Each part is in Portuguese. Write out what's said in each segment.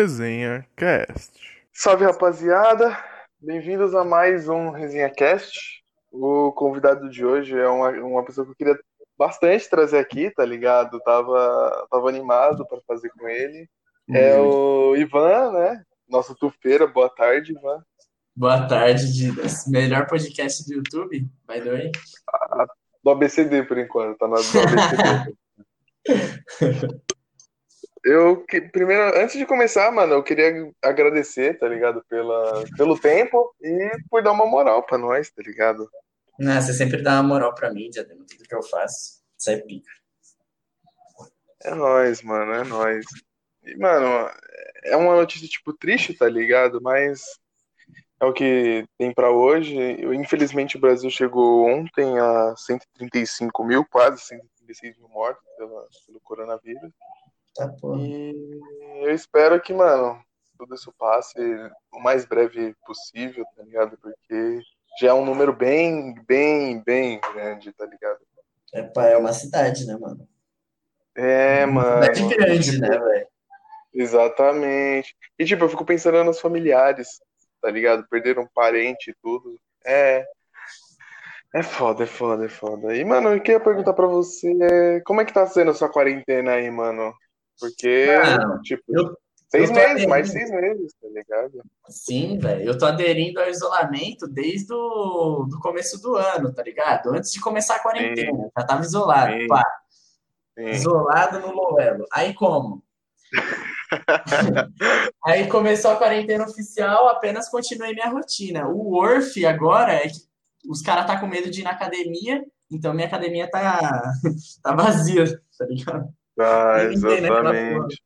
Resenha Cast. Salve rapaziada, bem-vindos a mais um Resenha Cast. O convidado de hoje é uma, uma pessoa que eu queria bastante trazer aqui, tá ligado? Tava, tava animado para fazer com ele. É o Ivan, né? Nosso tufeira. Boa tarde, Ivan. Boa tarde, Didas. Melhor podcast do YouTube, by the way. Do ABCD, por enquanto, tá no do ABCD. Eu, que, primeiro, antes de começar, mano, eu queria agradecer, tá ligado? Pela, pelo tempo e por dar uma moral pra nós, tá ligado? Não, você sempre dá uma moral pra mim, Diadema, tudo que eu faço. Isso é pica. É nóis, mano, é nóis. E, mano, é uma notícia, tipo, triste, tá ligado? Mas é o que tem pra hoje. Infelizmente, o Brasil chegou ontem a 135 mil, quase 136 mil mortos pela, pelo coronavírus. Tá. E eu espero que, mano, tudo isso passe o mais breve possível, tá ligado? Porque já é um número bem, bem, bem grande, tá ligado? É, pá, é uma cidade, né, mano? É, mano. Cidade grande, tipo, né, velho? Exatamente. E, tipo, eu fico pensando nos familiares, tá ligado? Perderam um parente e tudo. É. É foda, é foda, é foda. E, mano, eu queria perguntar pra você, é, como é que tá sendo a sua quarentena aí, mano? Porque, Mano, tipo, eu- seis eu meses, mais aderindo. seis meses, tá ligado? Sim, velho. Eu tô aderindo ao isolamento desde o do começo do ano, tá ligado? Antes de começar a quarentena. Já tava isolado, Sim. pá. Sim. Isolado no Loelo. Aí como? Aí começou a quarentena oficial, apenas continuei minha rotina. O Worth agora é que os caras tá com medo de ir na academia, então minha academia tá, tá vazia, tá ligado? Ah, né, exatamente.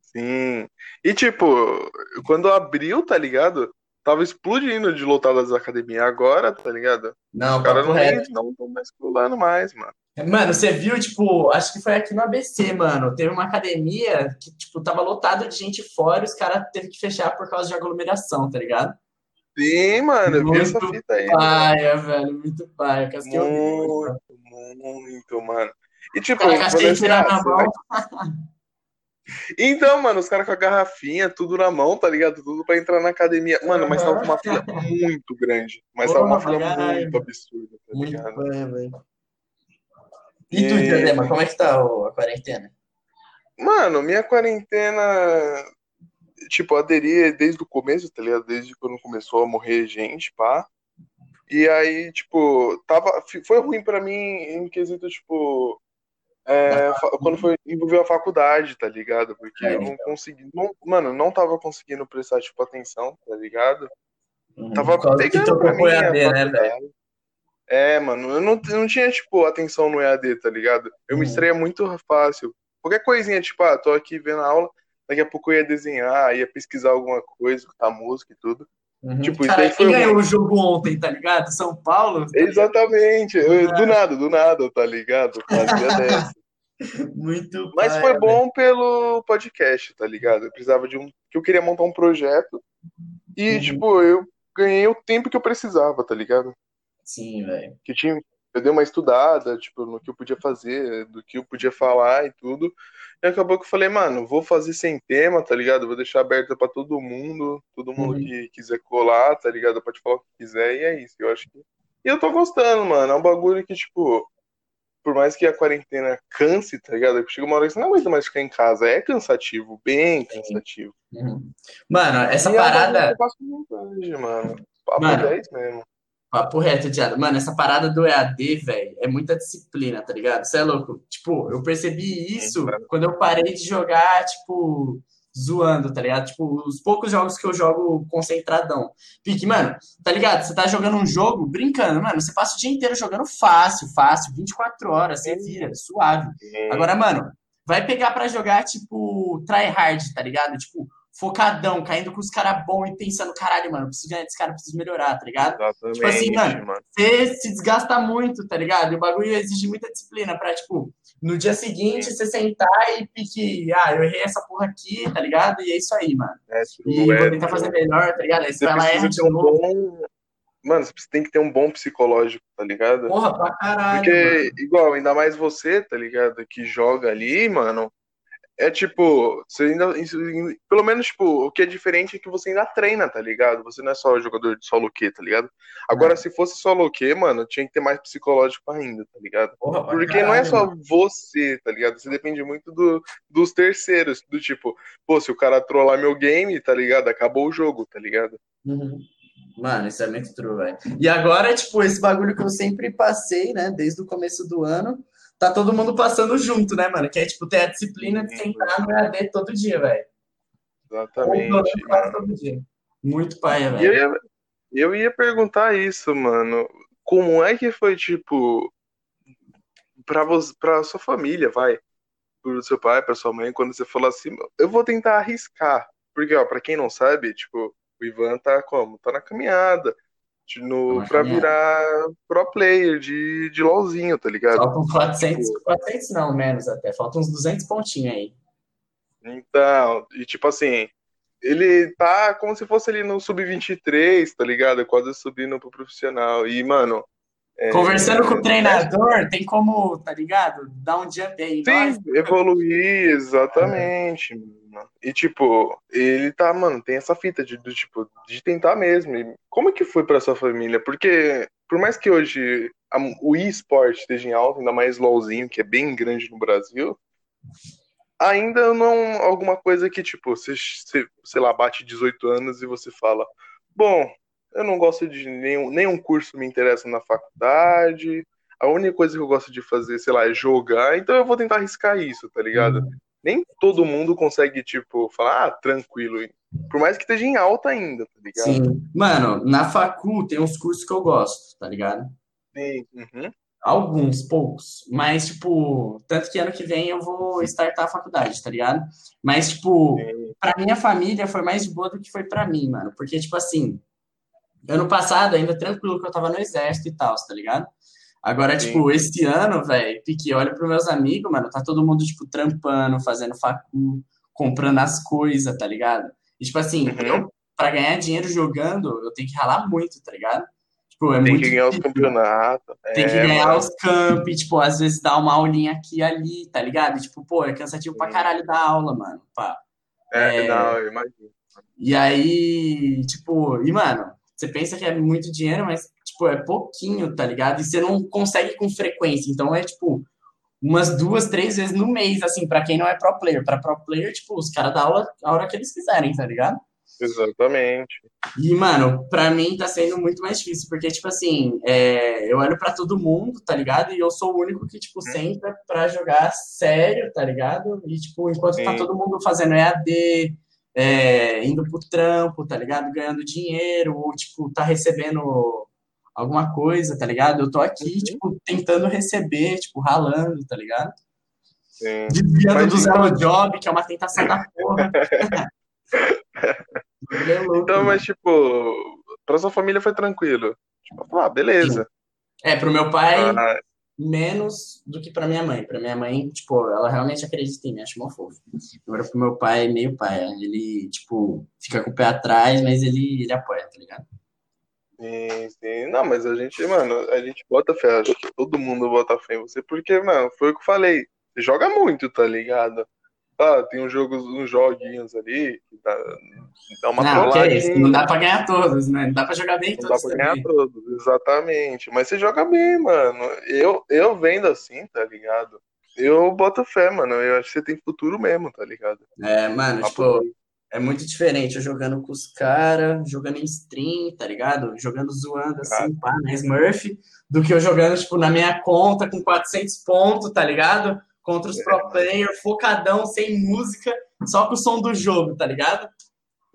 Sim. E tipo, quando abriu, tá ligado? Tava explodindo de lotadas da academia agora, tá ligado? Não, Os caras não estão mais pulando mais, mano. Mano, você viu, tipo, acho que foi aqui no ABC, mano. Teve uma academia que, tipo, tava lotado de gente fora e os caras teve que fechar por causa de aglomeração, tá ligado? Sim, mano, eu vi essa Muito fita aí. mano. Paia, velho, muito paia. Muito, muito, mano. E tipo, eu- ah, na mão. vai- Então, mano, os caras com a garrafinha, tudo na mão, tá ligado? Tudo pra entrar na academia. Mano, mas tava uma fila muito grande. Mas tava uma Porra, fila caralho. muito absurda, tá Muito ligado? paia, velho. E tu, E- Diadema, como é que tá o- a quarentena? Mano, minha quarentena, tipo, aderi desde o começo, tá ligado? Desde quando começou a morrer gente, pá. E aí, tipo, tava, foi ruim pra mim em quesito, tipo, é, quando foi envolveu a faculdade, tá ligado? Porque É, eu não consegui, não- mano, não tava conseguindo prestar, tipo, atenção, tá ligado? Tava Por causa que pegando tocou pra pro mim EAD, né, velho? É, mano, eu não, eu não tinha, tipo, atenção no EAD, tá ligado? Eu me Uhum. distraía muito fácil. Qualquer coisinha, tipo, ah, tô aqui vendo a aula, daqui a pouco eu ia desenhar, ia pesquisar alguma coisa, escutar música e tudo. Uhum. Tipo, isso Cara, daí quem foi ganhou o jogo ontem, tá ligado? São Paulo? tá ligado? Exatamente, eu- do nada, do nada, tá ligado? Fazia dessa. Muito Mas paia, foi velho. bom pelo podcast, tá ligado? Eu precisava de um. que eu queria montar um projeto. E, Uhum. tipo, eu ganhei o tempo que eu precisava, tá ligado? Sim, velho. que tinha, eu dei uma estudada, tipo, no que eu podia fazer, do que eu podia falar e tudo. E acabou que eu falei, mano, vou fazer sem tema, tá ligado? Vou deixar aberto pra todo mundo, todo mundo Uhum. que quiser colar, tá ligado? Pode falar o que quiser e é isso. Eu acho que. E eu tô gostando, mano. É um bagulho que, tipo, por mais que a quarentena canse, tá ligado? Chega uma hora que você não aguenta mais ficar em casa. É cansativo, bem cansativo. Uhum. Mano, essa E é parada. eu faço vontade, mano. Papo Mano. 10 mesmo. Papo reto, Diado. Mano, essa parada do EAD, velho, é muita disciplina, tá ligado? Você é louco. Tipo, eu percebi isso cara. quando eu parei de jogar, tipo, zoando, tá ligado? Tipo, os poucos jogos que eu jogo concentradão. Pique, mano, tá ligado? Você tá jogando um jogo brincando, mano. Você passa o dia inteiro jogando fácil, fácil, 24 horas, você vira, suave. Agora, mano, vai pegar pra jogar, tipo, try hard, tá ligado? Tipo, focadão, caindo com os caras bons e pensando, caralho, mano, preciso ganhar desse cara, preciso melhorar, tá ligado? Exatamente, Tipo assim, mano, mano. Você se desgasta muito, tá ligado? E o bagulho exige muita disciplina pra, tipo, no dia seguinte você sentar e pique, ah, eu errei essa porra aqui, tá ligado? E é isso aí, mano. É, E true, é, vou tentar fazer melhor, tá ligado? Aí você vai lá e erra de um novo. bom. Mano, você tem que ter um bom psicológico, tá ligado? Porra, pra caralho, Porque, mano. igual, ainda mais você, tá ligado? Que joga ali, mano. É tipo, você ainda. Pelo menos, tipo, o que é diferente é que você ainda treina, tá ligado? Você não é só jogador de solo Q, tá ligado? Agora, é. se fosse solo Q, mano, tinha que ter mais psicológico ainda, tá ligado? Porra, Porque caralho, não é só mano. você, tá ligado? Você depende muito do, dos terceiros, do tipo, pô, se o cara trollar meu game, tá ligado? Acabou o jogo, tá ligado? Uhum. Mano, isso é muito true, velho. E agora, tipo, esse bagulho que eu sempre passei, né, desde o começo do ano, tá todo mundo passando junto, né, mano? Que é, tipo, ter a disciplina de sentar no EAD todo dia, velho. Exatamente. todo dia. Muito paia, velho. Eu ia, eu ia perguntar isso, mano. Como é que foi, tipo, pra, você, pra sua família, vai? Pro seu pai, pra sua mãe, quando você falou assim, eu vou tentar arriscar. Porque, ó, pra quem não sabe, tipo, o Ivan tá como? Tá na caminhada. No, pra virar pro player de, de LOLzinho, tá ligado? Faltam 400, tipo, 400 não, menos até. Faltam uns 200 pontinhos aí. Então, e tipo assim, ele tá como se fosse ali no sub-23, tá ligado? Quase subindo pro profissional. E, mano. É, Conversando é, com o treinador, é... tem como, tá ligado? Dar um jump aí. Sim, nós... evoluir, exatamente. E, tipo, ele tá, mano, tem essa fita de, do, tipo, de tentar mesmo. E como é que foi pra sua família? Porque, por mais que hoje a, o eSport esteja em alta, ainda mais LOLzinho, que é bem grande no Brasil, ainda não alguma coisa que, tipo, você, você sei lá, bate 18 anos e você fala, bom, eu não gosto de nenhum, nenhum curso me interessa na faculdade, a única coisa que eu gosto de fazer, sei lá, é jogar, então eu vou tentar arriscar isso, tá ligado? Uhum nem todo mundo consegue, tipo, falar, ah, tranquilo. Por mais que esteja em alta ainda, tá ligado? Sim. Mano, na facu tem uns cursos que eu gosto, tá ligado? Sim. Uhum. Alguns, poucos. Mas, tipo, tanto que ano que vem eu vou startar a faculdade, tá ligado? Mas, tipo, Sim. pra minha família foi mais boa do que foi pra mim, mano. Porque, tipo assim, ano passado ainda tranquilo que eu tava no exército e tal, tá ligado? Agora, Sim. tipo, esse ano, velho, Pique, olha pros meus amigos, mano, tá todo mundo, tipo, trampando, fazendo facu, comprando as coisas, tá ligado? E, tipo assim, uhum. eu, pra ganhar dinheiro jogando, eu tenho que ralar muito, tá ligado? Tipo, é tem que ganhar difícil. os campeonatos. Tem é, que ganhar mano. os camp, tipo, às vezes dar uma aulinha aqui e ali, tá ligado? E, tipo, pô, é cansativo Sim. pra caralho dar aula, mano. Pá. É, é, não, eu imagino. E aí, tipo, e, mano, você pensa que é muito dinheiro, mas, tipo, é pouquinho, tá ligado? E você não consegue com frequência. Então é, tipo, umas duas, três vezes no mês, assim, para quem não é pro player. Pra pro player, tipo, os caras dão aula a hora que eles quiserem, tá ligado? Exatamente. E, mano, pra mim tá sendo muito mais difícil, porque, tipo assim, é, eu olho pra todo mundo, tá ligado? E eu sou o único que, tipo, uhum. senta pra jogar sério, tá ligado? E, tipo, enquanto tá Sim. tá todo mundo fazendo EAD, é, indo pro trampo, tá ligado? Ganhando dinheiro, ou, tipo, tá recebendo alguma coisa, tá ligado? Eu tô aqui, uhum. tipo, tentando receber, tipo, ralando, tá ligado? Sim. Desviando Mas, do zero job, que é uma tentação da porra. é então, mas, tipo, pra sua família foi tranquilo. Tipo, ah, beleza. É, pro meu pai, ah, menos do que para minha mãe. Para minha mãe, tipo, ela realmente acredita em mim, acho mó fofo. Agora pro meu pai, meio pai, ele, tipo, fica com o pé atrás, mas ele, ele apoia, tá ligado? Sim, sim. Não, mas a gente, mano, a gente bota fé, acho que todo mundo bota fé em você, porque, mano, foi o que eu falei. Joga muito, tá ligado? Ah, tem uns jogos, uns joguinhos ali que dá, dá uma não, trollagem. Não dá pra ganhar todos, né? Não dá pra jogar bem não todos. Não dá pra ganhar todos, exatamente. Mas você joga bem, mano. Eu, eu vendo assim, tá ligado? Eu boto fé, mano. Eu acho que você tem futuro mesmo, tá ligado? É, mano, tipo, é muito diferente. Eu jogando com os caras, jogando em stream, tá ligado? Jogando zoando assim, pá, na Smurf, do que eu jogando, tipo, na minha conta com 400 pontos, tá ligado? Contra os pro player, focadão, sem música, só com o som do jogo, tá ligado?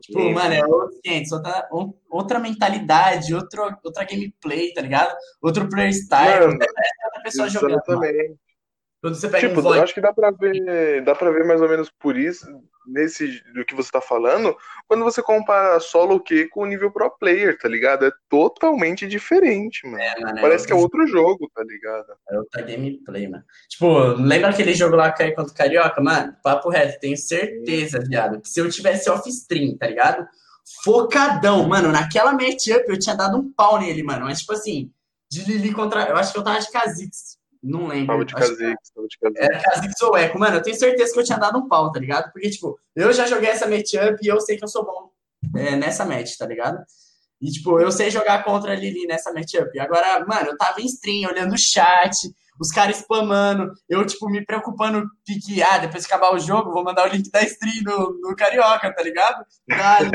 Tipo, mano, é outro gente, outra, outra mentalidade, outro, outra gameplay, tá ligado? Outro playstyle, mano, outra pessoa jogando. Mano. Quando você pega tipo, um eu acho que dá pra ver, dá pra ver mais ou menos por isso, nesse do que você tá falando, quando você compara solo Q com o nível pro player, tá ligado? É totalmente diferente, mano. É, mano é Parece é que é outro jogo, tá ligado? É outra gameplay, mano. Tipo, lembra aquele jogo lá que contra o Carioca, mano? Papo reto, tenho certeza, viado, que se eu tivesse off-stream, tá ligado? Focadão, mano, naquela matchup eu tinha dado um pau nele, mano. Mas, tipo assim, de Lili contra. Eu acho que eu tava de Kha'Zix Não lembro. Tava de Kha'Zix, Kha'Zix. Era Kha'Zix ou Echo. Mano, eu tenho certeza que eu tinha dado um pau, tá ligado? Porque, tipo, eu já joguei essa matchup e eu sei que eu sou bom é, nessa match, tá ligado? E, tipo, eu sei jogar contra a Lili nessa matchup. Agora, mano, eu tava em stream, olhando o chat, os caras spamando, eu, tipo, me preocupando que, ah, depois que acabar o jogo, vou mandar o link da stream no, no Carioca, tá ligado? Dale.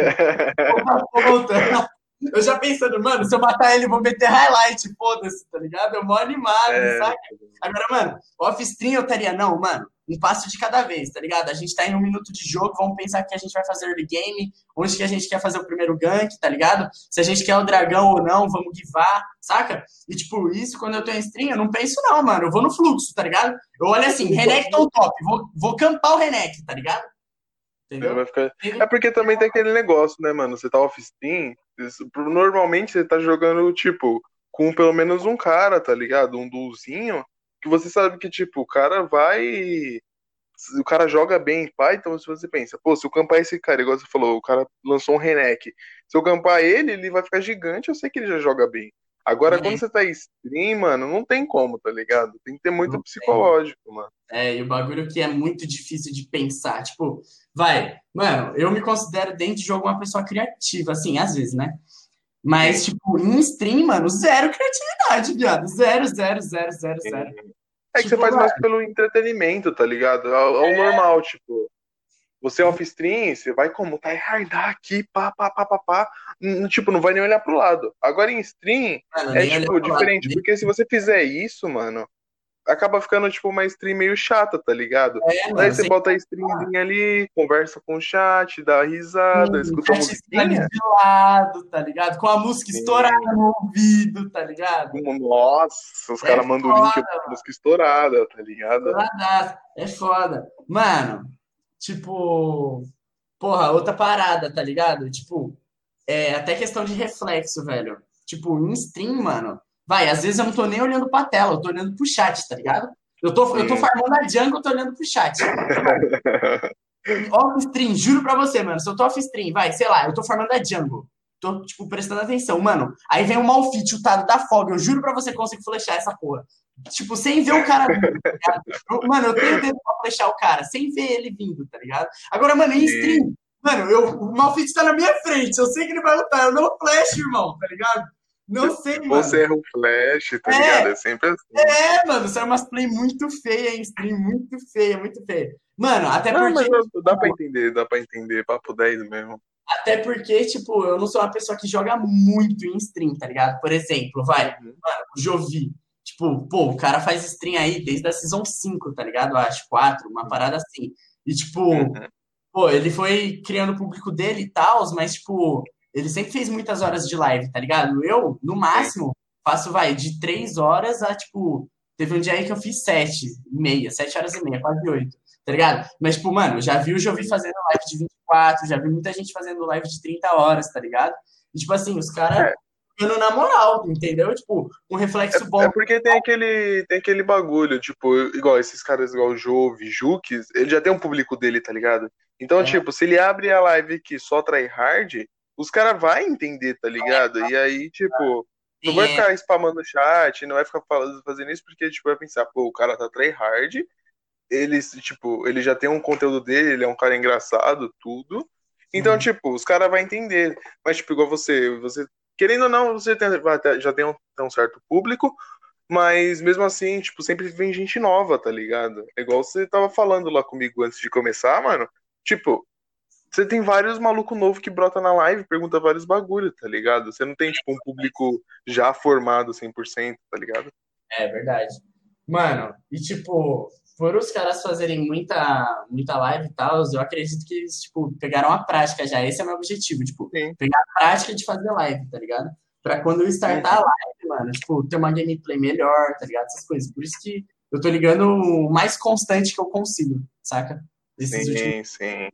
vou voltando. Eu já pensando, mano, se eu matar ele, vou meter highlight, foda-se, tá ligado? Eu mó animado, é... saca? Agora, mano, off-stream eu teria, não, mano, um passo de cada vez, tá ligado? A gente tá em um minuto de jogo, vamos pensar que a gente vai fazer early game, onde que a gente quer fazer o primeiro gank, tá ligado? Se a gente quer o dragão ou não, vamos givar, saca? E, tipo, isso quando eu tô em stream, eu não penso não, mano, eu vou no fluxo, tá ligado? Eu olho assim, Renek tá top, vou, vou campar o Renek, tá ligado? Entendeu? Ficar... É porque também tem aquele negócio, né, mano? Você tá off-stream, normalmente você tá jogando, tipo, com pelo menos um cara, tá ligado? Um duzinho, que você sabe que, tipo, o cara vai. O cara joga bem, pai, então se você pensa, pô, se eu campar esse cara, igual você falou, o cara lançou um Renek. Se eu campar ele, ele vai ficar gigante, eu sei que ele já joga bem. Agora, uhum. quando você tá em stream, mano, não tem como, tá ligado? Tem que ter muito não psicológico, tem. mano. É, e o bagulho que é muito difícil de pensar. Tipo, vai, mano, eu me considero dentro de jogo uma pessoa criativa, assim, às vezes, né? Mas, tipo, em stream, mano, zero criatividade, viado. Zero, zero, zero, zero, zero. É que tipo, você faz mais pelo entretenimento, tá ligado? É, o é... normal, tipo. Você é off-stream, você vai como? Tá hardar aqui, pá, pá, pá, pá, pá. Tipo, não vai nem olhar pro lado. Agora em stream mano, é, tipo, diferente. Lado. Porque se você fizer isso, mano, acaba ficando, tipo, uma stream meio chata, tá ligado? É, mano, Daí você bota a streamzinha ali, conversa com o chat, dá risada, Sim, escuta a música. de lado, tá ligado? Com a música Sim. estourada no ouvido, tá ligado? Nossa, os é caras mandam o link com a música estourada, tá ligado? É foda. Mano, Tipo, porra, outra parada, tá ligado? Tipo, é até questão de reflexo, velho. Tipo, em stream, mano, vai, às vezes eu não tô nem olhando pra tela, eu tô olhando pro chat, tá ligado? Eu tô, eu tô farmando a jungle, eu tô olhando pro chat. off-stream, juro pra você, mano. Se eu tô off-stream, vai, sei lá, eu tô farmando a jungle. Tô, tipo, prestando atenção. Mano, aí vem um malfit chutado da fog. Eu juro pra você que consigo flechar essa porra. Tipo, sem ver o cara vindo, tá Mano, eu tenho dedo pra flechar o cara, sem ver ele vindo, tá ligado? Agora, mano, em stream, mano, eu, o Malfit tá na minha frente, eu sei que ele vai lutar, eu não flash, irmão, tá ligado? Não sei, mano. Você erra um flash, tá é, ligado? É sempre assim. É, mano, você é umas play muito feia em stream, muito feia, muito feia. Mano, até não, porque. Mas dá pra entender, dá pra entender, papo 10 mesmo. Até porque, tipo, eu não sou uma pessoa que joga muito em stream, tá ligado? Por exemplo, vai, uhum. mano, o Jovi. Tipo, pô, o cara faz stream aí desde a Season 5, tá ligado? Acho, 4, uma parada assim. E, tipo, uhum. pô, ele foi criando o público dele e tal, mas, tipo, ele sempre fez muitas horas de live, tá ligado? Eu, no máximo, faço, vai, de 3 horas a, tipo, teve um dia aí que eu fiz 7 e meia, 7 horas e meia, quase 8, tá ligado? Mas, tipo, mano, já vi o Jovi fazendo live de 24, já vi muita gente fazendo live de 30 horas, tá ligado? E, tipo assim, os caras é jogando na moral, entendeu? Tipo, um reflexo é, bom. É porque tem aquele, tem aquele bagulho, tipo, igual esses caras, igual o Jove, Jukes, ele já tem um público dele, tá ligado? Então, é. tipo, se ele abre a live que só trai hard, os caras vão entender, tá ligado? E aí, tipo, não vai ficar spamando o chat, não vai ficar falando, fazendo isso, porque, tipo, vai pensar, pô, o cara tá try hard, ele, tipo, ele já tem um conteúdo dele, ele é um cara engraçado, tudo. Então, uhum. tipo, os caras vão entender. Mas, tipo, igual você, você querendo ou não, você tem, já tem um, tem um, certo público, mas mesmo assim, tipo, sempre vem gente nova, tá ligado? É igual você tava falando lá comigo antes de começar, mano. Tipo, você tem vários malucos novos que brota na live, pergunta vários bagulho, tá ligado? Você não tem, tipo, um público já formado 100%, tá ligado? É verdade. Mano, e tipo, por os caras fazerem muita, muita live e tal, eu acredito que eles, tipo, pegaram a prática já. Esse é o meu objetivo, tipo, Sim. pegar a prática de fazer live, tá ligado? Pra quando eu startar a live, mano, tipo, ter uma gameplay melhor, tá ligado? Essas coisas. Por isso que eu tô ligando o mais constante que eu consigo, saca? Esses sim, últimos... sim.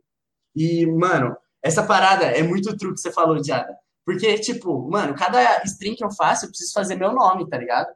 E, mano, essa parada é muito truque que você falou, Diada. Porque, tipo, mano, cada stream que eu faço, eu preciso fazer meu nome, tá ligado?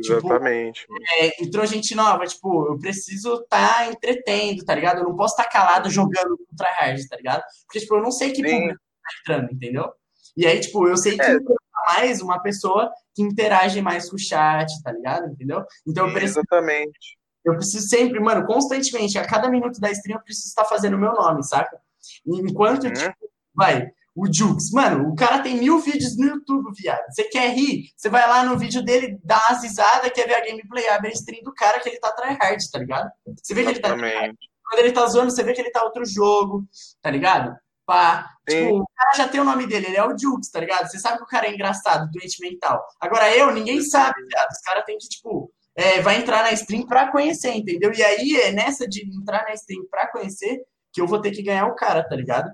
Tipo, Exatamente. Tipo, é, entrou gente nova, tipo, eu preciso estar tá entretendo, tá ligado? Eu não posso estar tá calado jogando contra hard, tá ligado? Porque, tipo, eu não sei que Sim. público tá entrando, entendeu? E aí, tipo, eu sei que é. mais uma pessoa que interage mais com o chat, tá ligado? Entendeu? Então eu preciso, Exatamente. eu preciso sempre, mano, constantemente, a cada minuto da stream eu preciso estar fazendo o meu nome, saca? Enquanto, Uhum. tipo, vai, o Jux, mano, o cara tem mil vídeos no YouTube, viado. Você quer rir? Você vai lá no vídeo dele, dá umas risadas, quer ver a gameplay, abre a stream do cara que ele tá tryhard, tá ligado? Você vê que ele tá quando ele tá zoando, você vê que ele tá outro jogo, tá ligado? Pá. Tipo, o cara já tem o nome dele, ele é o Jukes, tá ligado? Você sabe que o cara é engraçado, doente mental. Agora eu, ninguém sabe, viado. Os caras têm que, tipo, é, vai entrar na stream pra conhecer, entendeu? E aí é nessa de entrar na stream pra conhecer que eu vou ter que ganhar o cara, tá ligado?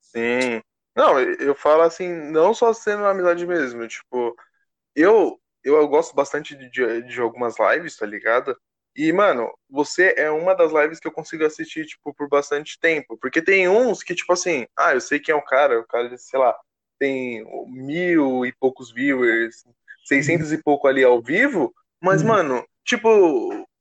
Sim. Não, eu falo assim, não só sendo amizade mesmo, tipo, eu eu gosto bastante de, de, de algumas lives, tá ligado? E, mano, você é uma das lives que eu consigo assistir, tipo, por bastante tempo. Porque tem uns que, tipo assim, ah, eu sei quem é o cara, o cara, sei lá, tem mil e poucos viewers, seiscentos e pouco ali ao vivo, mas, Uhum. mano, tipo,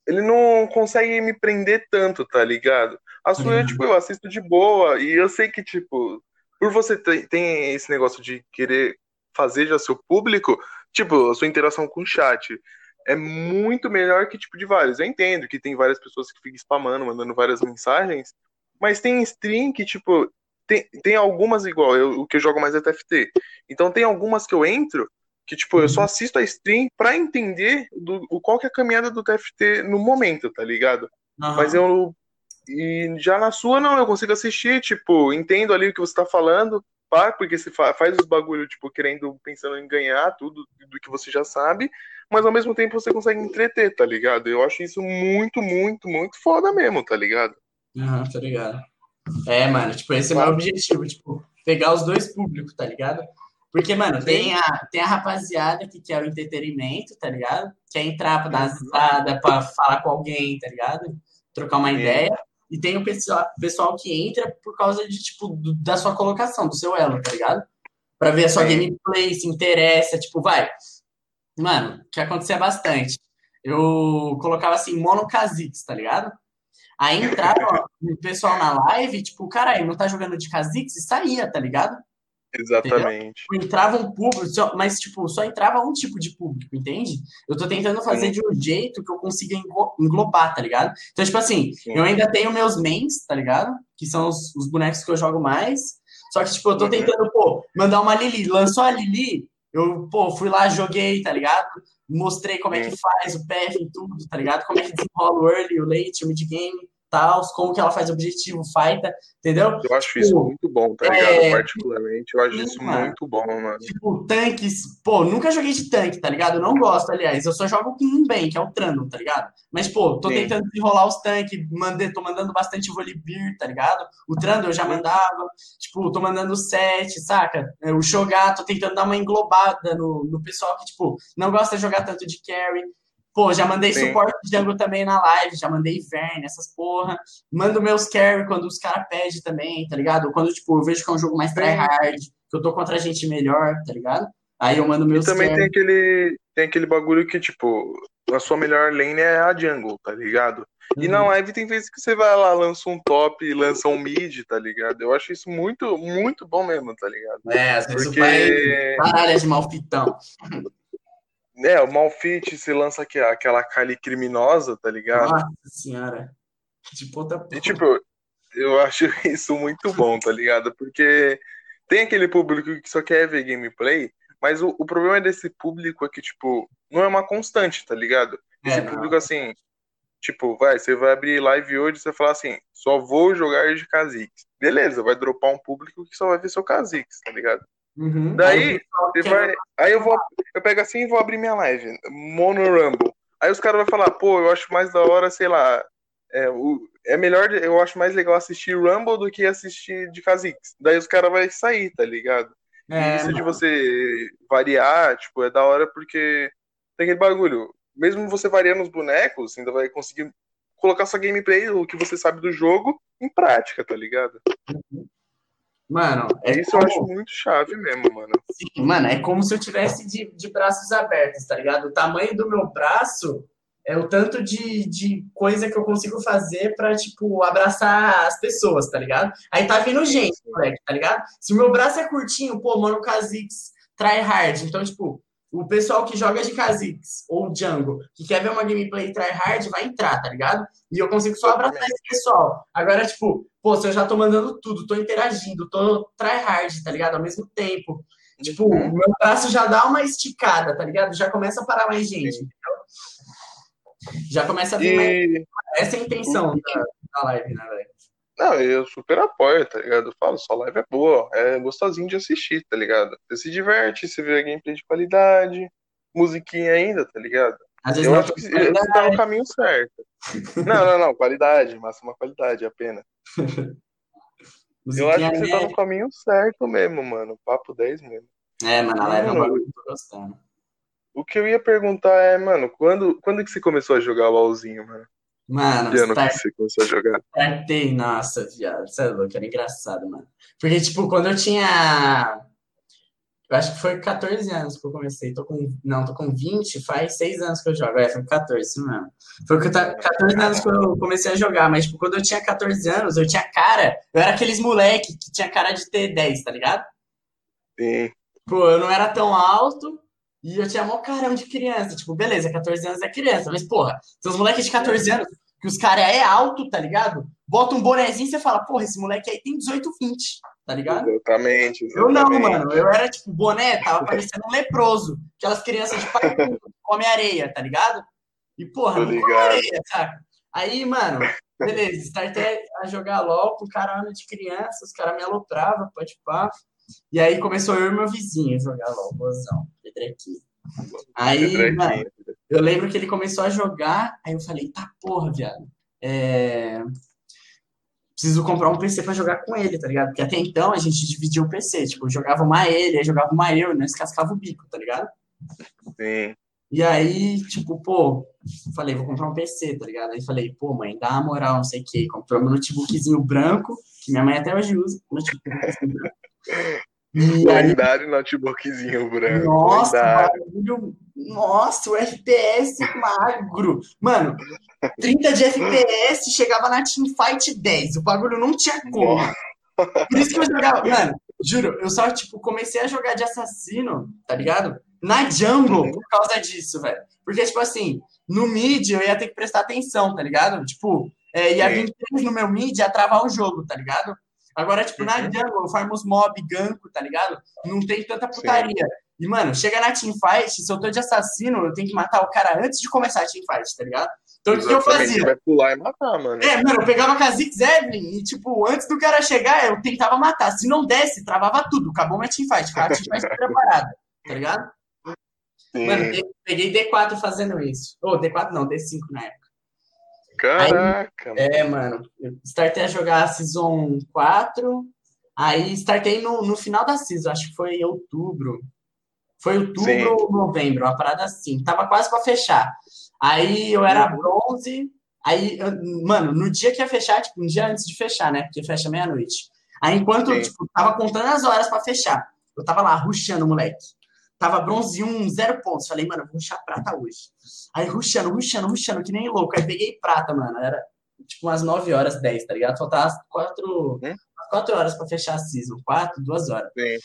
ele não consegue me prender tanto, tá ligado? A sua, Uhum. tipo, eu assisto de boa, e eu sei que, tipo, por você ter tem esse negócio de querer fazer já seu público, tipo, a sua interação com o chat é muito melhor que tipo de vários. Eu entendo que tem várias pessoas que ficam spamando, mandando várias mensagens, mas tem stream que, tipo, tem, tem algumas igual, eu, o que eu jogo mais é TFT. Então tem algumas que eu entro que, tipo, eu só assisto a stream pra entender do, o, qual que é a caminhada do TFT no momento, tá ligado? Aham. Mas eu. E já na sua, não, eu consigo assistir, tipo, entendo ali o que você tá falando, pá, porque você fa- faz os bagulho, tipo, querendo, pensando em ganhar tudo do que você já sabe, mas ao mesmo tempo você consegue entreter, tá ligado? Eu acho isso muito, muito, muito foda mesmo, tá ligado? Aham, tá ligado. É, mano, tipo, esse é o meu objetivo, tipo, pegar os dois públicos, tá ligado? Porque, mano, tem a, tem a rapaziada que quer o entretenimento, tá ligado? Quer entrar pra dar uma risada, pra falar com alguém, tá ligado? Trocar uma Sim. ideia. E tem o pessoal, pessoal que entra por causa de, tipo, do- da sua colocação, do seu elo, tá ligado? Pra ver a sua gameplay, se interessa, tipo, vai. Mano, que acontecia bastante. Eu colocava assim, mono Kha'Zix, tá ligado? Aí entrava o pessoal na live, tipo, caralho, não tá jogando de Kha'Zix e saía, tá ligado? Exatamente. Tipo, entrava um público, só- mas, tipo, só entrava um tipo de público, entende? Eu tô tentando fazer Sim. de um jeito que eu consiga englo- englobar, tá ligado? Então, tipo assim, Sim. eu ainda tenho meus mains, tá ligado? Que são os, os bonecos que eu jogo mais. Só que, tipo, eu tô Uhum. tentando, pô, mandar uma Lili. Lançou a Lili, eu, pô, fui lá, joguei, tá ligado? Mostrei como é que faz o path e tudo, tá ligado? Como é que desenrola o early, o late, o mid-game, tal, como que ela faz objetivo, fighta, entendeu? Eu acho isso Tipo, muito bom, tá é, ligado? Particularmente, eu acho sim, isso mano. muito bom, mano. Tipo, tanques. Pô, nunca joguei de tanque, tá ligado? Eu não gosto, aliás. Eu só jogo com um bem, que é o Trano, tá ligado? Mas, pô, tô Sim. tentando desenrolar os tanques, mandei, tô mandando bastante Volibear, tá ligado? O Trano eu já mandava. Tipo, tô mandando 7, saca? É, O Shogar, tô tentando dar uma englobada no, no pessoal que, tipo, não gosta de jogar tanto de carry. Pô, já mandei Sim. suporte de jungle também na live, já mandei Ivern, essas porra. Mando meus carry quando os caras pedem também, tá ligado? Quando, tipo, eu vejo que é um jogo mais tryhard, que eu tô contra gente melhor, tá ligado? Aí eu mando E meus também tem carry. aquele, tem aquele bagulho que, tipo, a sua melhor lane é a jungle, tá ligado? E Uhum. na live tem vezes que você vai lá, lança um top, lança um mid, tá ligado? Eu acho isso muito, muito bom mesmo, tá ligado? É, às vezes Porque, o pai caralho é de malfitão. é, o Malfit se lança aqui, aquela Kali criminosa, tá ligado? Nossa senhora. De ponta a E, ponta. tipo, eu acho isso muito bom, tá ligado? Porque tem aquele público que só quer ver gameplay, mas o, o problema desse público é que, tipo, não é uma constante, tá ligado? Esse É, não. público, assim, tipo, vai, você vai abrir live hoje e você fala assim, só vou jogar de Kha'Zix. Beleza, vai dropar um público que só vai ver seu Kha'Zix, tá ligado? Uhum. Daí, Aí quer- vai, aí eu vou, eu pego assim e vou abrir minha live, Mono Rumble. Aí os caras vão falar, pô, eu acho mais da hora, sei lá, é, o, é melhor, eu acho mais legal assistir Rumble do que assistir de Kha'Zix. Daí os caras vão sair, tá ligado? E É, isso de mano. você variar, tipo, é da hora porque tem aquele bagulho. Mesmo você variando os bonecos, você ainda vai conseguir colocar sua gameplay, o que você sabe do jogo, em prática, tá ligado? Mano, é Isso eu como- acho muito chave mesmo, mano. Sim, mano, é como se eu tivesse de, de braços abertos, tá ligado? O tamanho do meu braço é o tanto de, de coisa que eu consigo fazer pra, tipo, abraçar as pessoas, tá ligado? Aí tá vindo gente, moleque, tá ligado? Se o meu braço é curtinho, pô, mano, o Kha'Zix tryhard. Então, tipo, o pessoal que joga de Kha'Zix ou Django, que quer ver uma gameplay tryhard, vai entrar, tá ligado? E eu consigo só abraçar esse pessoal. Agora, tipo, pô, se eu já tô mandando tudo, tô interagindo, tô tryhard, tá ligado? Ao mesmo tempo. Tipo, o Uhum. meu braço já dá uma esticada, tá ligado? Já começa a parar mais gente? Já começa a vir mais. E. Essa é a intenção da, da live, né, velho? Não, eu super apoio, tá ligado? Eu falo, sua live é boa, é gostosinho de assistir, tá ligado? Você se diverte, você vê gameplay de qualidade, musiquinha ainda, tá ligado? Às vezes Eu não acho que tem você tá qualidade. no caminho certo. Não, não, não, qualidade, máxima qualidade apenas. Eu acho que você tá no caminho certo mesmo, mano. Papo 10 mesmo. É, mano, a live é um bagulho que eu tô gostando. O que eu ia perguntar é, mano, quando, quando que você começou a jogar LOLzinho, mano? Mano, Que ano que start- você começou a jogar? startei, nossa, viado, você é louco, era engraçado, mano. Porque, tipo, quando eu tinha. Eu acho que foi 14 anos que eu comecei. Tô com. Não, tô com 20, faz 6 anos que eu jogo. É, foi 14, isso mesmo. Foi com 14 anos que eu comecei a jogar, mas, tipo, quando eu tinha 14 anos, eu tinha cara. Eu era aqueles moleque que tinha cara de ter 10, tá ligado? Sim, Pô, eu não era tão alto e eu tinha mó carão de criança. Tipo, beleza, 14 anos é criança, mas porra, tem uns moleques de 14 anos que os caras é alto, tá ligado? Bota um bonezinho e você fala, porra, esse moleque aí tem 18, 20, tá ligado? exatamente, Eu não, exatamente. mano. Eu era tipo, boné, tava parecendo um leproso. Aquelas crianças de pai come areia, tá ligado? E, porra, não come areia, saca? Aí, mano, beleza, startei a jogar LOL com caralho de criança, os caras me alopravam, pode pá. E aí começou eu e meu vizinho a jogar LOL, bozão, Pedrequinho. Aí, mano, eu lembro que ele começou a jogar, aí eu falei, tá porra, viado. É... Preciso comprar um PC pra jogar com ele, tá ligado? Porque até então a gente dividia o PC. Tipo, eu jogava uma ele, aí jogava uma eu, nós cascava o bico, tá ligado? Sim. E aí, tipo, pô, falei, vou comprar um PC, tá ligado? Aí falei, pô, mãe, dá uma moral, não sei o quê. Comprou meu notebookzinho branco, que minha mãe até hoje usa. Branco. E aí, Lendário notebookzinho branco. nossa, lendário. bagulho. Nossa, o FPS magro. Mano, 30 de FPS chegava na Teamfight 10. O bagulho não tinha como. Por isso que eu jogava. Mano, juro, eu só, tipo, comecei a jogar de assassino, tá ligado? Na jungle por causa disso, velho. Porque, tipo assim, no mid eu ia ter que prestar atenção, tá ligado? Tipo, é, ia vir três no meu mid e ia travar o jogo, tá ligado? Agora, tipo, na jungle, eu farmo os mob, ganco, tá ligado? Não tem tanta putaria. E, mano, chega na teamfight, se eu tô de assassino, eu tenho que matar o cara antes de começar a teamfight, tá ligado? Então, o que eu fazia? Vai pular e matar, mano. É, mano, eu pegava a Zix Evelyn e, tipo, antes do cara chegar, eu tentava matar. Se não desse, travava tudo. Acabou minha teamfight. Ficava a teamfight preparada, tá ligado? Sim. Mano, peguei D4 fazendo isso. Ou D4 não, D5 na época. Caraca, mano. É, mano, eu startei a jogar a Season 4, aí startei no, no final da Season, acho que foi outubro. Foi outubro Sim. ou novembro, uma parada assim. Tava quase pra fechar. Aí eu era bronze, aí, eu- mano, no dia que ia fechar, tipo, um dia antes de fechar, né? Porque fecha meia-noite. Aí enquanto, Sim. tipo, tava contando as horas pra fechar, eu tava lá, rushando, moleque. Tava bronze 1, zero pontos. Falei, mano, vou rushar prata hoje. Aí rushando, rushando, rushando, que nem louco. Aí peguei prata, mano. Era tipo umas 9 horas, 10, tá ligado? Faltava 4, Hum? 4 horas pra fechar a season. 4, 2 horas. Sim.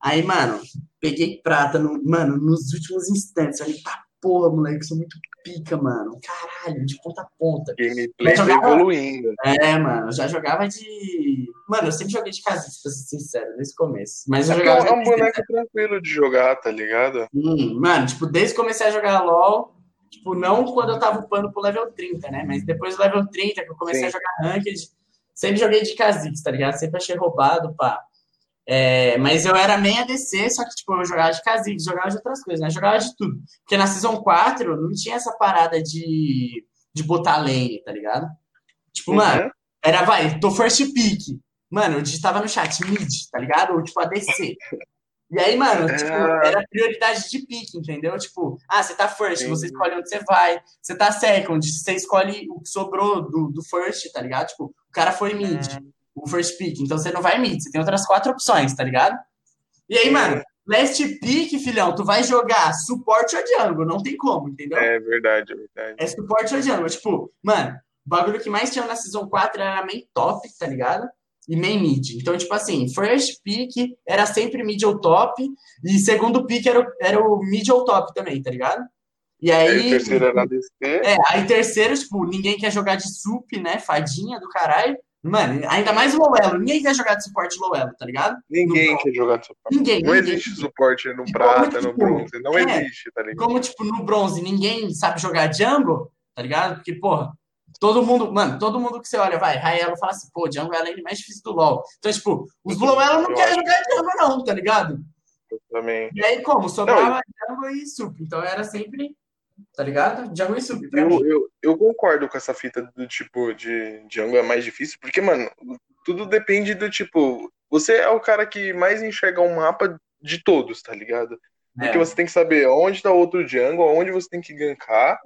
Aí, mano, peguei prata, no, mano, nos últimos instantes. Falei, tá porra, moleque, sou muito pica, mano. Caralho, de ponta a ponta. Gameplay jogava- evoluindo. É, mano, eu já jogava de. Mano, eu sempre joguei de casinha, pra ser sincero, desde o começo. Mas eu é jogava é um boneco tranquilo de jogar, tá ligado? Hum, mano, tipo, desde que comecei a jogar LOL, tipo, não quando eu tava upando pro level 30, né? Mas depois do level 30, que eu comecei Sim. a jogar Ranked, sempre joguei de Kha'Zix, tá ligado? Sempre achei roubado, pá. É, mas eu era meio ADC, só que, tipo, eu jogava de Kha'Zix, jogava de outras coisas, né? Jogava de tudo. Porque na Season 4 não tinha essa parada de, de botar lane, tá ligado? Tipo, mano, Uhum. era, vai, tô first pick. Mano, eu digitava no chat mid, tá ligado? Ou tipo ADC. E aí, mano, É. tipo, era prioridade de pick, entendeu? Tipo, ah, você tá first, Sim. você escolhe onde você vai. Você tá second, você escolhe o que sobrou do, do first, tá ligado? Tipo, o cara foi mid, o first pick. Então você não vai mid, você tem outras quatro opções, tá ligado? E aí, mano, last pick, filhão, tu vai jogar suporte ou jungle, não tem como, entendeu? É verdade, é verdade. É suporte ou jungle. Tipo, mano, o bagulho que mais tinha na Season 4 era main top, tá ligado? e main mid. Então, tipo assim, first pick era sempre mid ou top, e segundo pick era, era o mid ou top também, tá ligado? E aí. Aí o terceiro era ADC. É, aí terceiro, tipo, ninguém quer jogar de sup, né? Fadinha do caralho. Mano, ainda mais o low elo. Ninguém quer jogar de suporte low elo, tá ligado? Ninguém No- quer jogar de suporte. Ninguém. Não ninguém. existe suporte no E prata, como, no tipo, bronze. Não é, existe, tá ligado? Como, tipo, no bronze ninguém sabe jogar jungle, tá ligado? Porque, porra, todo mundo, mano, todo mundo que você olha, vai, Raelo fala assim, pô, jungle é a lane mais difícil do LoL. Então, tipo, os low elo não Eu querem jogar jungle não, tá ligado? Também. E aí, como? Sobrava jungle e sup. Então era sempre, tá ligado? E sup. pra mim. Eu, eu, eu concordo com essa fita do tipo de Django é mais difícil, porque, mano, tudo depende do tipo. Você é o cara que mais enxerga um mapa de todos, tá ligado? Porque É. você tem que saber onde tá o outro jungle, onde você tem que gankar,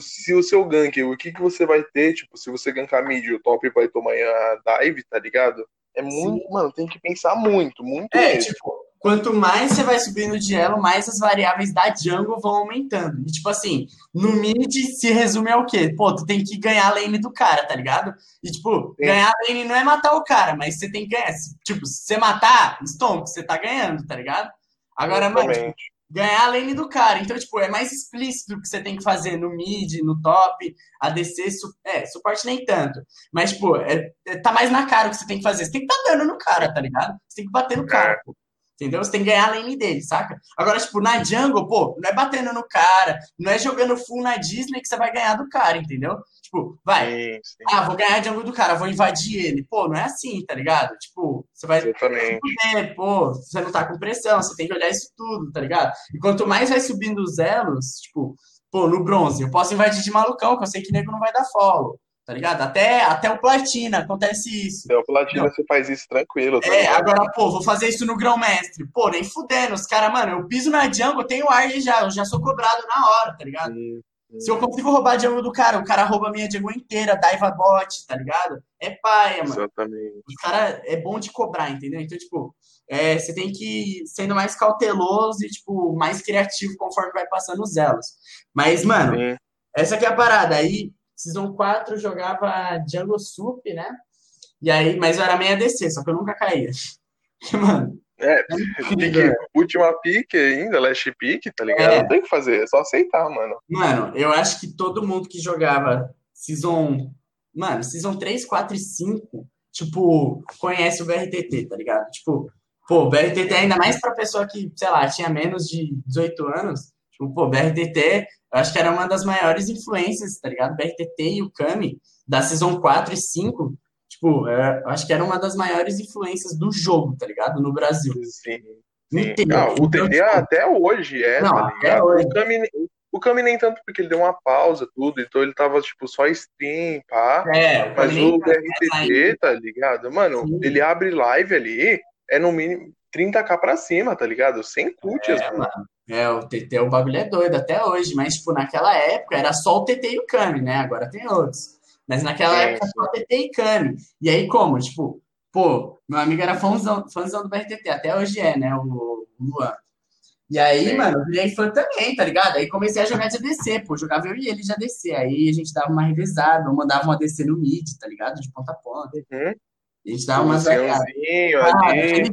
se o seu gank, o que, que você vai ter, tipo, se você gankar mid, o top vai tomar a dive, tá ligado? É muito, mano, tem que pensar muito, muito É, mesmo. tipo, quanto mais você vai subindo de elo, mais as variáveis da jungle vão aumentando. E, tipo assim, no mid se resume ao quê? Pô, tu tem que ganhar a lane do cara, tá ligado? E, tipo, Sim. ganhar a lane não é matar o cara, mas você tem que ganhar. Tipo, se você matar, stomp, você tá ganhando, tá ligado? Agora, mano, tipo, ganhar a lane do cara. Então, tipo, é mais explícito o que você tem que fazer no mid, no top, ADC, su é, suporte nem tanto. Mas, tipo, é, é- tá mais na cara o que você tem que fazer. Você tem que tá dando no cara, tá ligado? Você tem que bater no cara. pô. Entendeu? Você tem que ganhar a lane dele, saca? Agora, tipo, na jungle, pô, não é batendo no cara, não é jogando full na Disney que você vai ganhar do cara, entendeu? Tipo, vai, Sim, sim, ah, vou ganhar a jungle do cara, vou invadir ele. Pô, não é assim, tá ligado? Tipo, você vai é, pô, você não tá com pressão, você tem que olhar isso tudo, tá ligado? E quanto mais vai subindo os elos, tipo, pô, no bronze, eu posso invadir de malucão, que eu sei que nego não vai dar follow, tá ligado? Até, até o platina acontece isso. Então, platina Não. você faz isso tranquilo, tá É, ligado? agora, pô, vou fazer isso no grão-mestre. Pô, nem fudendo, os caras, mano, eu piso na jungle, eu tenho ar já, eu já sou cobrado na hora, tá ligado? Se eu consigo roubar a jungle do cara, o cara rouba a minha jungle inteira, daiva bot, tá ligado? É paia, mano. Exatamente. Os caras é bom de cobrar, entendeu? Então, tipo, é, você tem que ir sendo mais cauteloso e, tipo, mais criativo conforme vai passando os elos. Mas, mano, essa aqui é a parada. Aí, Season 4 eu jogava Jungle Sup, né? E aí, mas eu era meia DC, só que eu nunca caía. Mano, É, incrível. pique, última pique ainda, last pique, tá ligado? É. Não tem o que fazer, é só aceitar, mano. Mano, eu acho que todo mundo que jogava Season. Mano, Season 3, 4 e 5, tipo, conhece o BRTT, tá ligado? Tipo, pô, o BRTT ainda mais pra pessoa que, sei lá, tinha menos de 18 anos. Tipo, pô, BRTT, eu acho que era uma das maiores influências, tá ligado? BRTT e o Kami, da Season 4 e 5, tipo, é, eu acho que era uma das maiores influências do jogo, tá ligado? No Brasil. Sim. Inteiro. Ah, o tipo, até hoje é, Não, tá até ligado? hoje. O Kami, o Kami nem tanto porque ele deu uma pausa, tudo, então ele tava, tipo, só stream, pá. É, Mas nem- o BRTT, tá ligado? Mano, Sim. ele abre live ali, é no mínimo 30k pra cima, tá ligado? Sem cutias, É, mano. mano. É, o TT, o bagulho é doido até hoje, mas, tipo, naquela época era só o TT e o Kami, né? Agora tem outros. Mas naquela Sim, época só o TT e Kami. E aí, como? Tipo, pô, meu amigo era fãzão, fãzão do BRTT, até hoje é, né? O, o Luan. E aí, Sim. mano, eu virei fã também, tá ligado? Aí comecei a jogar de ADC, pô, jogava eu e ele de ADC. Aí a gente dava uma revezada, eu mandava um ADC no mid, tá ligado? De ponta a ponta. Uhum. A gente dava umas Ah, dia,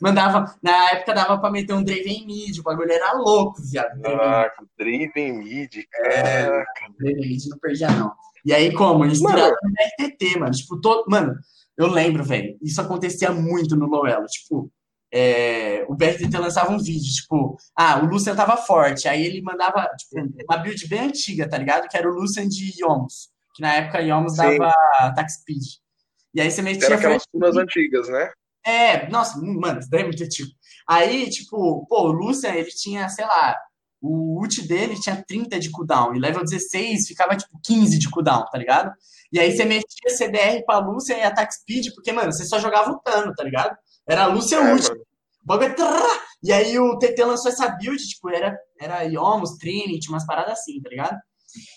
mandava, na época dava pra meter um Draven mid, o bagulho era louco, viado. Draven Caraca, Draven Mid, É. caraca. Draven mid não perdia, não. E aí, como? Inspirado no RTT, mano. Tipo, todo. Mano, eu lembro, velho. Isso acontecia muito no Lowelo. Tipo, é, o BRTT lançava um vídeo, tipo, ah, o Lucian tava forte. Aí ele mandava, tipo, uma build bem antiga, tá ligado? Que era o Lucian de Yomus. Que na época Yomus Sim. dava attack speed. E aí você metia. Era aquelas pick. antigas, né? É, nossa, mano, isso daí é muito antigo. Aí, tipo, pô, o Lucian, ele tinha, sei lá, o ult dele tinha 30 de cooldown, e level 16 ficava, tipo, 15 de cooldown, tá ligado? E aí você metia CDR pra Lucian e attack speed, porque, mano, você só jogava lutando, tá ligado? Era Lucian É, ult. O bagulho. E aí o TT lançou essa build, tipo, era, era Yomus, Trinity, umas paradas assim, tá ligado?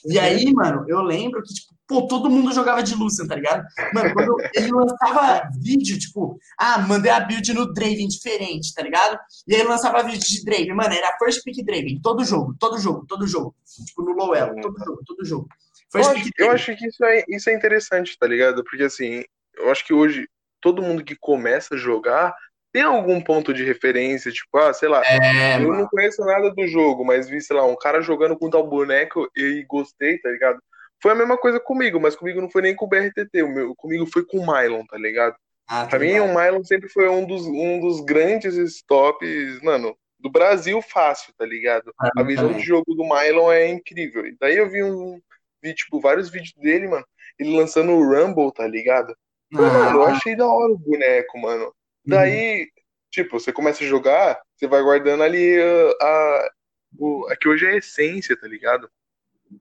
E aí, mano, eu lembro que, tipo, pô, todo mundo jogava de Lucian, tá ligado? Mano, quando ele lançava vídeo, tipo, ah, mandei a build no Draven diferente, tá ligado? E aí lançava vídeo de Draven, mano, era first pick Draven, todo jogo, todo jogo, todo jogo. Tipo, no low elo, todo jogo, todo jogo. Eu First acho, pick eu acho que isso é, isso é interessante, tá ligado? Porque assim, eu acho que hoje todo mundo que começa a jogar tem algum ponto de referência, tipo, ah, sei lá, É, eu mano. não conheço nada do jogo, mas vi, sei lá, um cara jogando com tal boneco e gostei, tá ligado? Foi a mesma coisa comigo, mas comigo não foi nem com o BRTT, o meu, comigo foi com o Mylon, tá ligado? Ah, Pra mim, o Mylon sempre foi um dos, um dos grandes tops, mano, do Brasil fácil, tá ligado? Pra A visão também. de jogo do Mylon é incrível. E daí eu vi um, vi, tipo, vários vídeos dele, mano, ele lançando o Rumble, tá ligado? Falei, mano, eu Ah, achei da hora o boneco, mano. Uhum. Daí, tipo, você começa a jogar, você vai guardando ali uh, a. O, aqui hoje é a essência, tá ligado?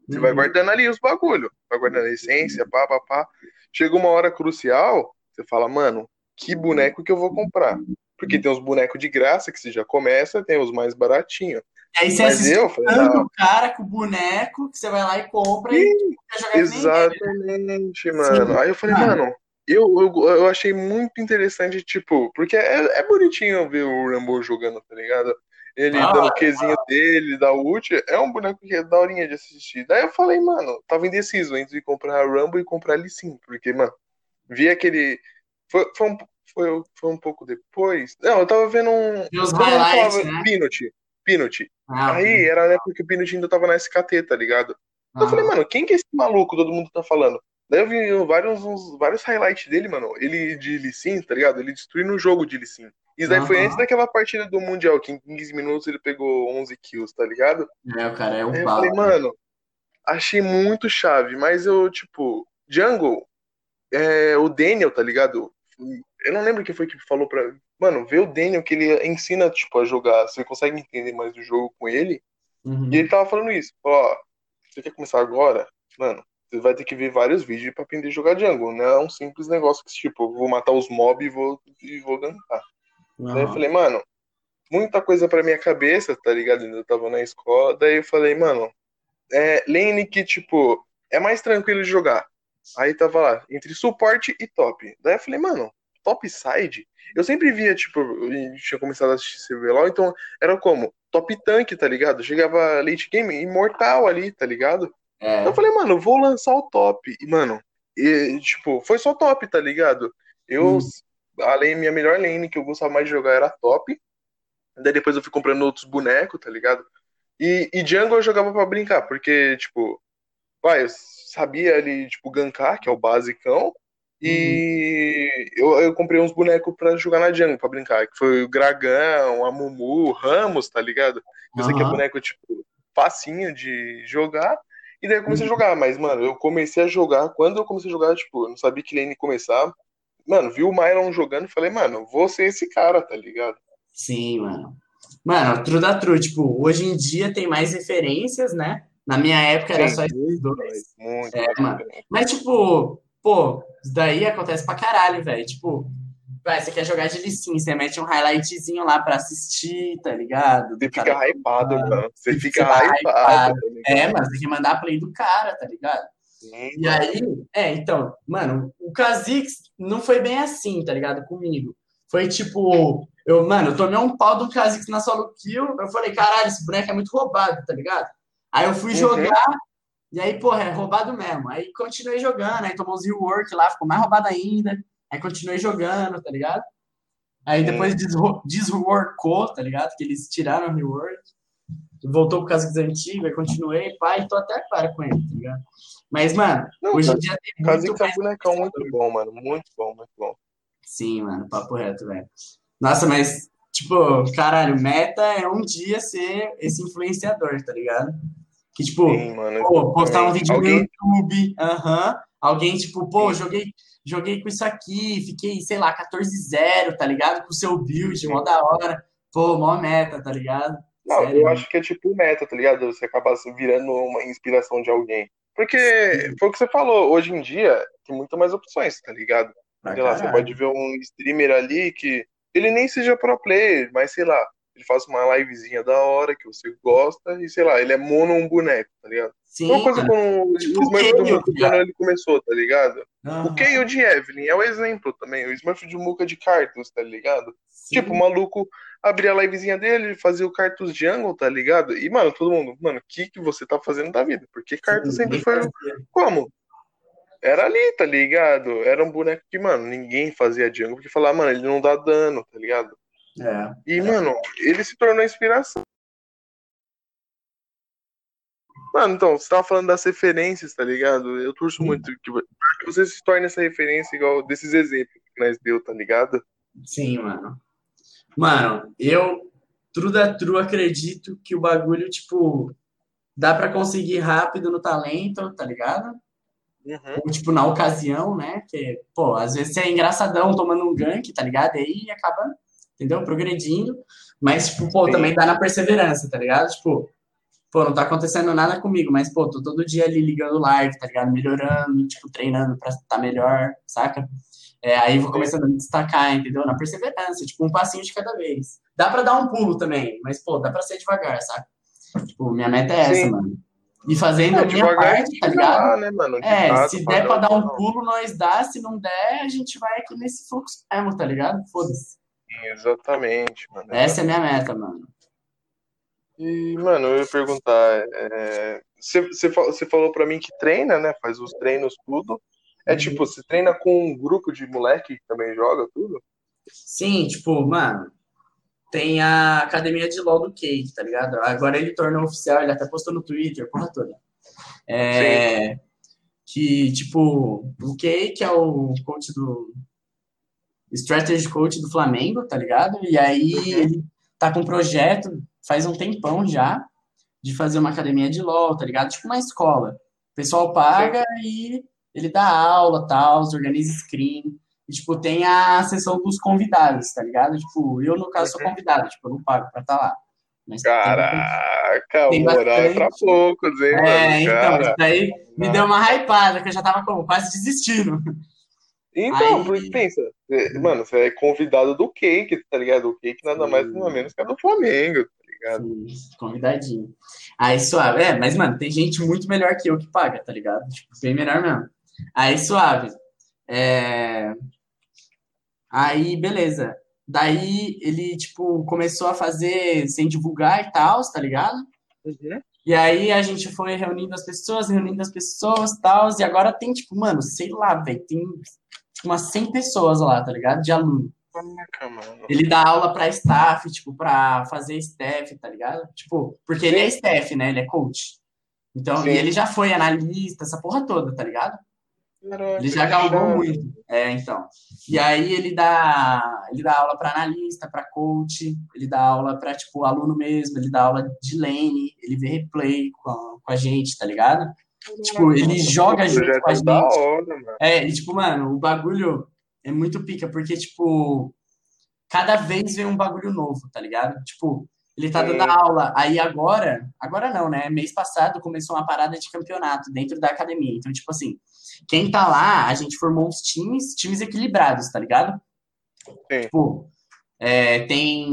Você vai Uhum. guardando ali os bagulho. Vai guardando a essência, pá, pá, pá. Chega uma hora crucial, você fala, mano, que boneco que eu vou comprar? Porque tem os bonecos de graça que você já começa, tem os mais baratinhos. E aí você Mas eu falei, não, o cara com o boneco que você vai lá e compra e que nem ele. Exatamente, mano. Aí eu falei, mano, eu, eu, eu achei muito interessante, tipo, porque é, é bonitinho ver o Rambo jogando, tá ligado? Ele Ah, dando o Qzinho dele, da ult, é um boneco que é daorinha de assistir. Daí eu falei, mano, tava indeciso entre comprar Rambo e comprar Lee Sin, porque, mano, vi aquele. Foi, foi, um, foi, foi um pouco depois. Não, eu tava vendo um. Mundo highlights, né? Peanut. Ah, Aí era na época que o Peanut ainda tava na SKT, tá ligado? Eu falei, ah, mano, quem que é esse maluco todo mundo tá falando? Daí eu vi vários, uns- vários highlights dele, mano. Ele de Lee Sin, tá ligado? Ele destruindo o jogo de Lee Sin. Isso daí foi Aham. antes daquela partida do Mundial, que em 15 minutos ele pegou 11 kills, tá ligado? é, o cara é um Aí eu pau. falei, mano, achei muito chave, mas eu, tipo, Jungle, é, o Daniel, tá ligado? Eu não lembro quem foi que falou pra. Mano, vê o Daniel que ele ensina, tipo, a jogar. Você consegue entender mais do jogo com ele. Uhum. E ele tava falando isso, ó, você quer começar agora? Mano, você vai ter que ver vários vídeos pra aprender a jogar jungle. Não é um simples negócio que, tipo, vou matar os mobs e vou, e vou gankar. Daí eu falei, mano, muita coisa pra minha cabeça, tá ligado? Eu tava na escola, daí eu falei, mano, é lane que, tipo, é mais tranquilo de jogar. Aí tava lá, entre suporte e top. Daí eu falei, mano, top side? Eu sempre via, tipo, eu tinha começado a assistir CBLOL, então era como? Top tank, tá ligado? Chegava late game imortal ali, tá ligado? É. Então eu falei, mano, vou lançar o top. E, mano, e, tipo, foi só top, tá ligado? Eu, Hum. além, minha melhor lane que eu gostava mais de jogar era top. Daí depois eu fui comprando outros bonecos, tá ligado? E, e jungle eu jogava pra brincar, porque, tipo, vai, eu sabia ali, tipo, gankar, que é o basicão. E eu, eu comprei uns bonecos pra jogar na jungle, pra brincar. Que foi o Dragão, a Mumu, o Ramos, tá ligado? Eu sei que é boneco, tipo, facinho de jogar. E daí eu comecei Uhum. a jogar, mas, mano, eu comecei a jogar. Quando eu comecei a jogar, tipo, eu não sabia que lane começar. Mano, vi o Myron jogando e falei, mano, vou ser esse cara, tá ligado? Sim, mano. Mano, true da true. Tipo, hoje em dia tem mais referências, né? Na minha época era Sim, só esses dois. Muito. É, muito mano. Mas, tipo, pô, isso daí acontece pra caralho, velho. Tipo, vai, você quer jogar de licinha, você mete um highlightzinho lá pra assistir, tá ligado? Você fica cara- hypado, mano. Você Você fica vai hypado. hypado. tá? É, mano, você tem que mandar a play do cara, tá ligado? Sim, E aí, é, então, mano, o Kha'Zix não foi bem assim, tá ligado? Comigo. Foi tipo, eu, mano, eu tomei um pau do Kha'Zix na solo kill, eu falei, caralho, esse boneco é muito roubado, tá ligado? Aí eu fui Uhum. jogar, e aí, porra, é roubado mesmo. Aí continuei jogando, aí tomou os rework lá, ficou mais roubado ainda. Aí continuei jogando, tá ligado? Aí Sim. depois desreworkou, tá ligado? Que eles tiraram o rework. Voltou pro Kha'Zix antigo, aí continuei, pai, tô até agora com ele, tá ligado? Mas, mano, Não, hoje em Kha'Zix- dia tem muito é um mais bonecão muito bom, mano. Muito bom, muito bom. Sim, mano, papo reto, velho. Nossa, mas, tipo, caralho, meta é um dia ser esse influenciador, tá ligado? Que, tipo, Sim, mano. pô, postar um exatamente. vídeo Alguém- no YouTube, aham. Alguém, tipo, pô, joguei, joguei com isso aqui, fiquei, sei lá, 14-0, tá ligado? Com o seu build, mó da hora. Pô, mó meta, tá ligado? Não, Sério, eu mano. acho que é tipo meta, tá ligado? Você acaba se virando uma inspiração de alguém. Porque foi o que você falou, hoje em dia tem muito mais opções, tá ligado? Pra Sei lá, você pode ver um streamer ali que ele nem seja pro player, mas sei lá, ele faz uma livezinha da hora que você gosta e sei lá, ele é mono um boneco, tá ligado? Sim, Uma coisa com o Tipo o Smurf do quando ele começou, tá ligado? O Aham. Kenyo de Evelyn é o exemplo também, o Smurf de Muka de Cartus, tá ligado? Sim. Tipo, o maluco abria a livezinha dele, fazia o Cartus Jungle, tá ligado? E, mano, todo mundo, mano, o que, que você tá fazendo da vida? Porque Cartus Sim, sempre foi. fazia. Como? era ali, tá ligado? Era um boneco que, mano, ninguém fazia jungle porque falava, mano, ele não dá dano, tá ligado? É. E, mano, ele se tornou inspiração. Mano, então, você tava falando das referências, tá ligado? Eu torço muito que você se torne essa referência igual desses exemplos que nós deu, tá ligado? Sim, mano. Mano, eu, true da true, acredito que o bagulho, tipo, dá pra conseguir rápido no talento, tá ligado? Uhum. Ou, tipo, na ocasião, né? Que, pô, às vezes você é engraçadão tomando um gank, tá ligado? E aí acaba, entendeu? Progredindo. Mas, tipo, pô, Sim. também dá na perseverança, tá ligado? Tipo, pô, não tá acontecendo nada comigo, mas, pô, tô todo dia ali ligando live, tá ligado? Melhorando, tipo, treinando pra estar melhor, saca? É, aí vou começando a me destacar, entendeu? Na perseverança, tipo, um passinho de cada vez. Dá pra dar um pulo também, mas, pô, dá pra ser devagar, saca? Tipo, minha meta é essa, Sim. mano. E fazendo É, a minha parte, tá ligado? lá, né, mano? De É, se der pra dar um não. pulo, nós dá. Se não der, a gente vai aqui nesse fluxo mesmo, tá ligado? Foda-se. Exatamente, mano. Essa é a minha meta, mano. E, mano, eu ia perguntar, é, você, você falou pra mim que treina, né? Faz os treinos, tudo. É Uhum. tipo, você treina com um grupo de moleque que também joga tudo? Sim, tipo, mano, tem a academia de LoL do Cade, tá ligado? Agora ele tornou oficial, ele até postou no Twitter, porra toda. É, que, tipo, o Kay, que é o coach do. Strategy coach do Flamengo, tá ligado? E aí ele tá com um projeto, faz um tempão já, de fazer uma academia de LOL, tá ligado? Tipo uma escola. O pessoal paga e ele dá aula, tal, organiza screen. E, tipo, tem a sessão dos convidados, tá ligado? Tipo, eu, no caso, sou convidado, tipo, eu não pago pra estar lá. Mas tem bastante- Caraca, tem moral é pra bastante. poucos, hein, É, então, isso daí me deu uma hypada, que eu já tava como, quase desistindo. Então, Aí- pensa, é, mano, você é convidado do Cake, tá ligado? O Cake nada mais nada menos que é do Flamengo, tá ligado? Sim, convidadinho. Aí, suave. É, mas, mano, tem gente muito melhor que eu que paga, tá ligado? Tipo, bem melhor mesmo. Aí, suave. É... Aí, beleza. Daí, ele, tipo, começou a fazer sem divulgar e tal, tá ligado? Uhum. E aí, a gente foi reunindo as pessoas, reunindo as pessoas e tal. E agora tem, tipo, mano, sei lá, velho, tem tipo, umas 100 pessoas lá, tá ligado? De aluno. Ele dá aula pra staff, tipo, pra fazer staff, tá ligado? Tipo, porque ele é staff, né? Ele é coach. Então, Sim. e ele já foi analista, essa porra toda, tá ligado? Caraca, Ele já galgou muito. É, então. E aí ele dá, ele dá aula pra analista, pra coach, ele dá aula pra, tipo, aluno mesmo, ele dá aula de lane, ele vê replay com a, com a gente, tá ligado? Tipo, ele joga junto com a gente. da hora. É, e tipo, mano, o bagulho é muito pica, porque, tipo, cada vez vem um bagulho novo, tá ligado? Tipo, ele tá dando aula, aí agora, agora não, né? Mês passado começou uma parada de campeonato dentro da academia. Então, tipo assim, quem tá lá, a gente formou uns times, times equilibrados, tá ligado? Sim. Tipo, é, tem.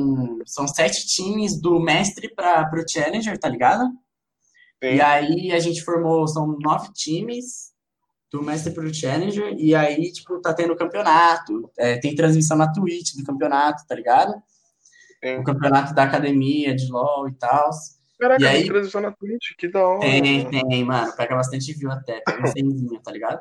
São sete times do mestre para pro Challenger, tá ligado? Sim. E aí a gente formou, são nove times do Mestre pro Challenger, e aí, tipo, tá tendo campeonato, é, tem transmissão na Twitch do campeonato, tá ligado? Sim. O campeonato da academia de LoL e tal. Caraca, E aí- tem transmissão na Twitch, que da hora. Tem, tem, mano, pega bastante view até, pega um cenzinho, tá ligado?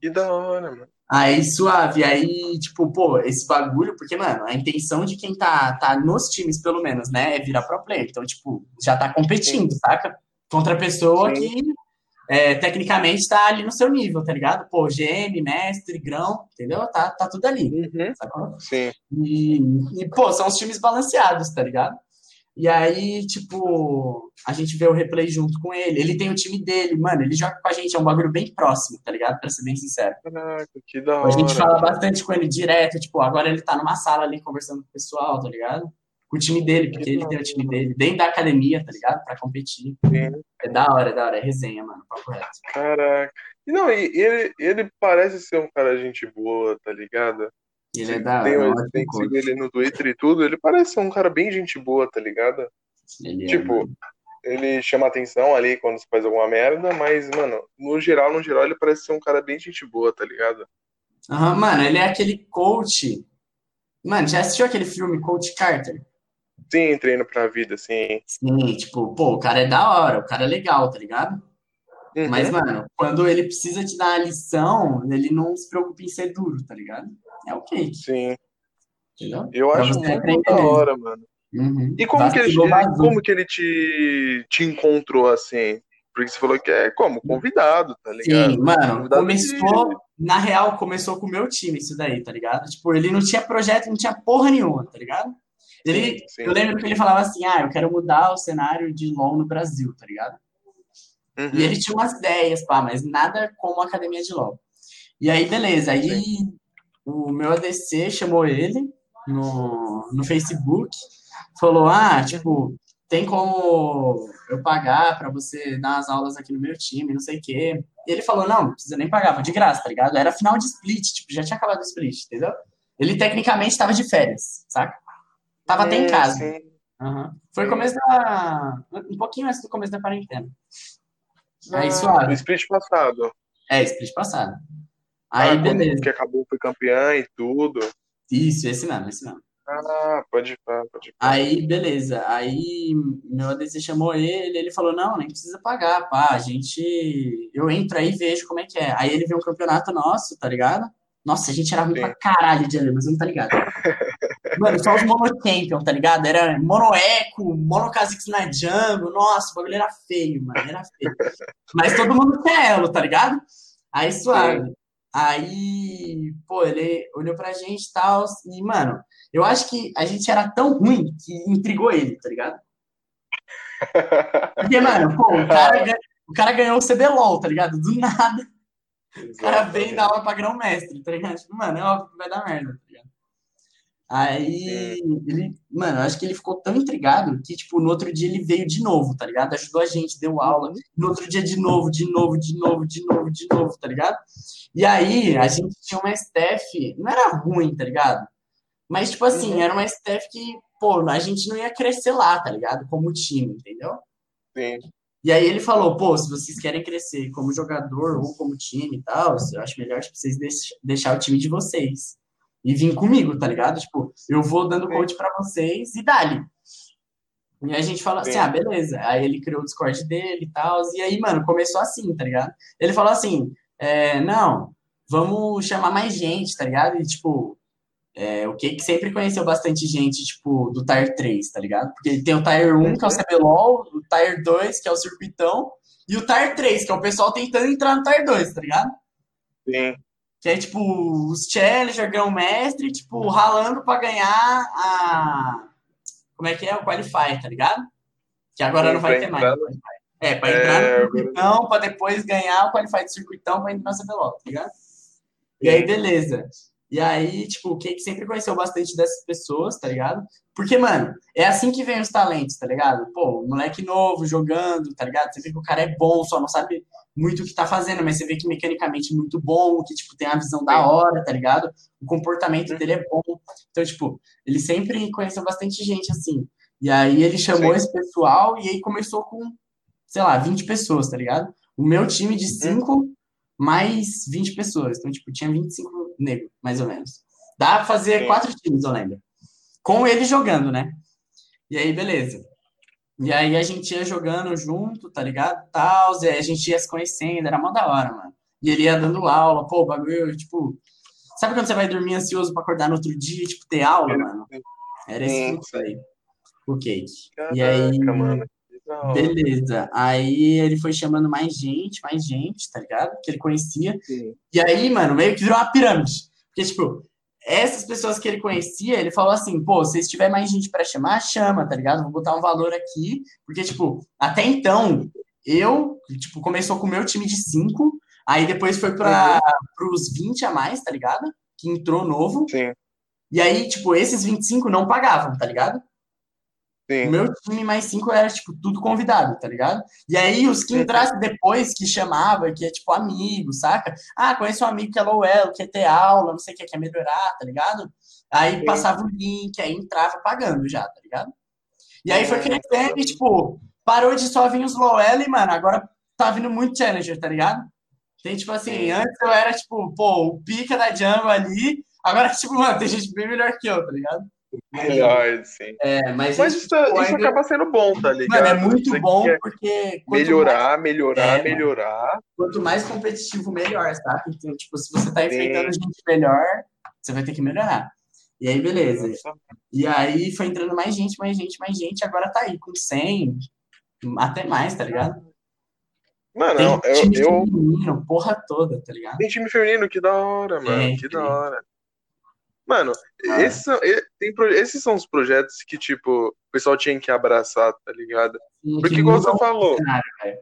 Que da hora, mano. Aí, suave, aí, tipo, pô, esse bagulho, porque, mano, a intenção de quem tá, tá nos times, pelo menos, né, é virar pro player. Então, tipo, já tá competindo, saca? Contra a pessoa Sim. que, é, tecnicamente, tá ali no seu nível, tá ligado? Pô, GM, mestre, grão, entendeu? Tá, tá tudo ali, Uhum. sacou? Sim. E, e, pô, são os times balanceados, tá ligado? E aí, tipo, a gente vê o replay junto com ele. Ele tem o time dele, mano, ele joga com a gente, é um bagulho bem próximo, tá ligado? Pra ser bem sincero. Caraca, que da A hora. gente fala bastante com ele direto, tipo, agora ele tá numa sala ali conversando com o pessoal, tá ligado? Com o time dele, porque ele tem o time dele, dentro da academia, tá ligado? Pra competir. É da hora, é da hora, é resenha, mano, papo reto. Caraca. Não, e ele, ele parece ser um cara gente boa, tá ligado? Ele é da hora, tem, é tenho coach. sigo ele no Twitter e tudo, ele parece ser um cara bem gente boa, tá ligado? Ele é, tipo, mano. ele chama atenção ali quando você faz alguma merda, mas, mano, no geral, no geral, ele parece ser um cara bem gente boa, tá ligado? Aham, mano, ele é aquele coach. Mano, já assistiu aquele filme Coach Carter? Sim, treino pra vida, assim. Sim, tipo, pô, o cara é da hora, o cara é legal, tá ligado? Uhum. Mas, mano, quando ele precisa te dar a lição, ele não se preocupa em ser duro, tá ligado? É o. Sim. Entendeu? Eu pra acho muito da hora, mano. Uhum. E como que, ele, como que ele te, te encontrou assim? Porque você falou que é como? Convidado, tá ligado? Sim, mano, convidado começou, de... na real, começou com o meu time isso daí, tá ligado? Tipo, ele não tinha projeto, não tinha porra nenhuma, tá ligado? Ele, sim, sim. Eu lembro que ele falava assim, ah, eu quero mudar o cenário de LoL no Brasil, tá ligado? Uhum. E ele tinha umas ideias, pá, mas nada como a academia de LoL. E aí, beleza, aí sim. o meu ADC chamou ele no, no Facebook, falou, ah, tipo, tem como eu pagar para você dar as aulas aqui no meu time, não sei o quê. E ele falou, não, não precisa nem pagar, vou de graça, tá ligado? Era final de split, tipo, já tinha acabado o split, entendeu? Ele tecnicamente estava de férias, saca? Tava até em casa. Uhum. Foi o começo da. Um pouquinho antes do começo da quarentena. Aí, ah, suave. split passado. É, split passado. Aí, ah, beleza. Que acabou, foi campeã e tudo. Isso, esse mesmo, esse mesmo. Ah, pode ir, pode ir. Aí, beleza. Aí, meu ADC chamou ele, ele falou, não, nem precisa pagar, pá, a gente... Eu entro aí e vejo como é que é. Aí ele viu um campeonato nosso, tá ligado? Nossa, a gente era ruim Sim. pra caralho de mas não tá ligado. Mano, só os monocampion, tá ligado? Era monoeco, monocasix na jungle, nossa, o bagulho era feio, mano, era feio. Mas todo mundo quer elo, tá ligado? Aí, suave. Sim. Aí, pô, ele olhou pra gente e tal, e, mano, eu acho que a gente era tão ruim que intrigou ele, tá ligado? Porque, mano, pô, o cara, o cara ganhou o CBLOL, tá ligado? Do nada. O cara vem dar aula pra grão-mestre, tá ligado? Tipo, mano, é óbvio que vai dar merda, tá ligado? Aí, ele, mano, eu acho que ele ficou tão intrigado que, tipo, no outro dia ele veio de novo, tá ligado? Ajudou a gente, deu aula. No outro dia de novo, de novo, de novo, de novo, de novo, tá ligado? E aí, a gente tinha uma staff, não era ruim, tá ligado? Mas, tipo assim, uhum. era uma staff que, pô, a gente não ia crescer lá, tá ligado? Como time, entendeu? Sim. E aí ele falou, pô, se vocês querem crescer como jogador ou como time e tal, eu acho melhor tipo, vocês deixar o time de vocês. E vir comigo, tá ligado? Tipo, eu vou dando coach para vocês e dali. E a gente falou assim, ah, beleza. Aí ele criou o Discord dele e tal. E aí, mano, começou assim, tá ligado? Ele falou assim, é, não, vamos chamar mais gente, tá ligado? E, tipo, é, o que sempre conheceu bastante gente, tipo, do Tire 3, tá ligado? Porque tem o Tire 1, que é o CBLOL, o Tire 2, que é o Circuitão, e o Tire 3, que é o pessoal tentando entrar no Tire 2, tá ligado? Sim. Que é, tipo, os Challenger, Grão Mestre, tipo, ralando pra ganhar a... Como é que é? O Qualify, tá ligado? Que agora Sim, não vai ter mais. É, pra entrar é, no circuitão, pra depois ganhar o Qualify do circuitão pra entrar no CBLOL, tá ligado? E aí, beleza. E aí, tipo, o Cake sempre conheceu bastante dessas pessoas, tá ligado? Porque, mano, é assim que vem os talentos, tá ligado? Pô, moleque novo jogando, tá ligado? Você vê que o cara é bom, só não sabe muito o que tá fazendo, mas você vê que mecanicamente é muito bom, que, tipo, tem a visão da hora, tá ligado? O comportamento dele é bom. Então, tipo, ele sempre conheceu bastante gente assim. E aí ele chamou Sim. esse pessoal e aí começou com, sei lá, 20 pessoas, tá ligado? O meu time de 5 mais 20 pessoas. Então, tipo, tinha 25 negros, mais ou menos. Dá pra fazer quatro times, eu lembro. Com ele jogando, né? E aí, beleza. E aí a gente ia jogando junto, tá ligado? Tal, e aí a gente ia se conhecendo, era mó da hora, mano. E ele ia dando aula, pô, bagulho, tipo. Sabe quando você vai dormir ansioso pra acordar no outro dia, tipo, ter aula, mano? Era esse muito aí. O cake. Caraca, e aí. Mano. Beleza. Aí ele foi chamando mais gente, mais gente, tá ligado? Que ele conhecia. Sim. E aí, mano, meio que virou uma pirâmide. Porque, tipo, essas pessoas que ele conhecia, ele falou assim, pô, se tiver mais gente para chamar, chama, tá ligado? Vou botar um valor aqui. Porque, tipo, até então, eu, tipo, começou com o meu time de cinco, aí depois foi para os 20 a mais, tá ligado? Que entrou novo. Sim. E aí, tipo, esses 25 não pagavam, tá ligado? Sim. O meu time mais cinco era, tipo, tudo convidado, tá ligado? E aí, os que entrassem depois, que chamava, que é, tipo, amigo, saca? Ah, conheço um amigo que é Lowell, quer ter aula, não sei o que, quer melhorar, tá ligado? Aí Sim. passava o link, aí entrava pagando já, tá ligado? E aí foi crescendo e, tipo, parou de só vir os Lowell e, mano, agora tá vindo muito Challenger, tá ligado? Tem, tipo assim, Sim. antes eu era, tipo, pô, o pica da jungle ali, agora, tipo, mano, tem gente bem melhor que eu, tá ligado? Melhor, sim. É, mas, Mas isso, tipo, isso acaba sendo bom, tá ligado? Mano, é muito Você bom porque melhorar, melhorar, É, melhorar. quanto mais competitivo, melhor, sabe? Então, tipo, se você tá Sim. enfrentando gente melhor, você vai ter que melhorar. E aí, beleza. E aí foi entrando mais gente, mais gente, mais gente. Agora tá aí com 100, até mais, tá ligado? Mano, Tem eu, time eu, feminino, porra toda, tá ligado? Tem time feminino, que da hora, mano. Tem, que da hora. Mano, Ah. esses, são, tem, esses são os projetos que, tipo, o pessoal tinha que abraçar, tá ligado? Porque, igual mudam você falou, velho.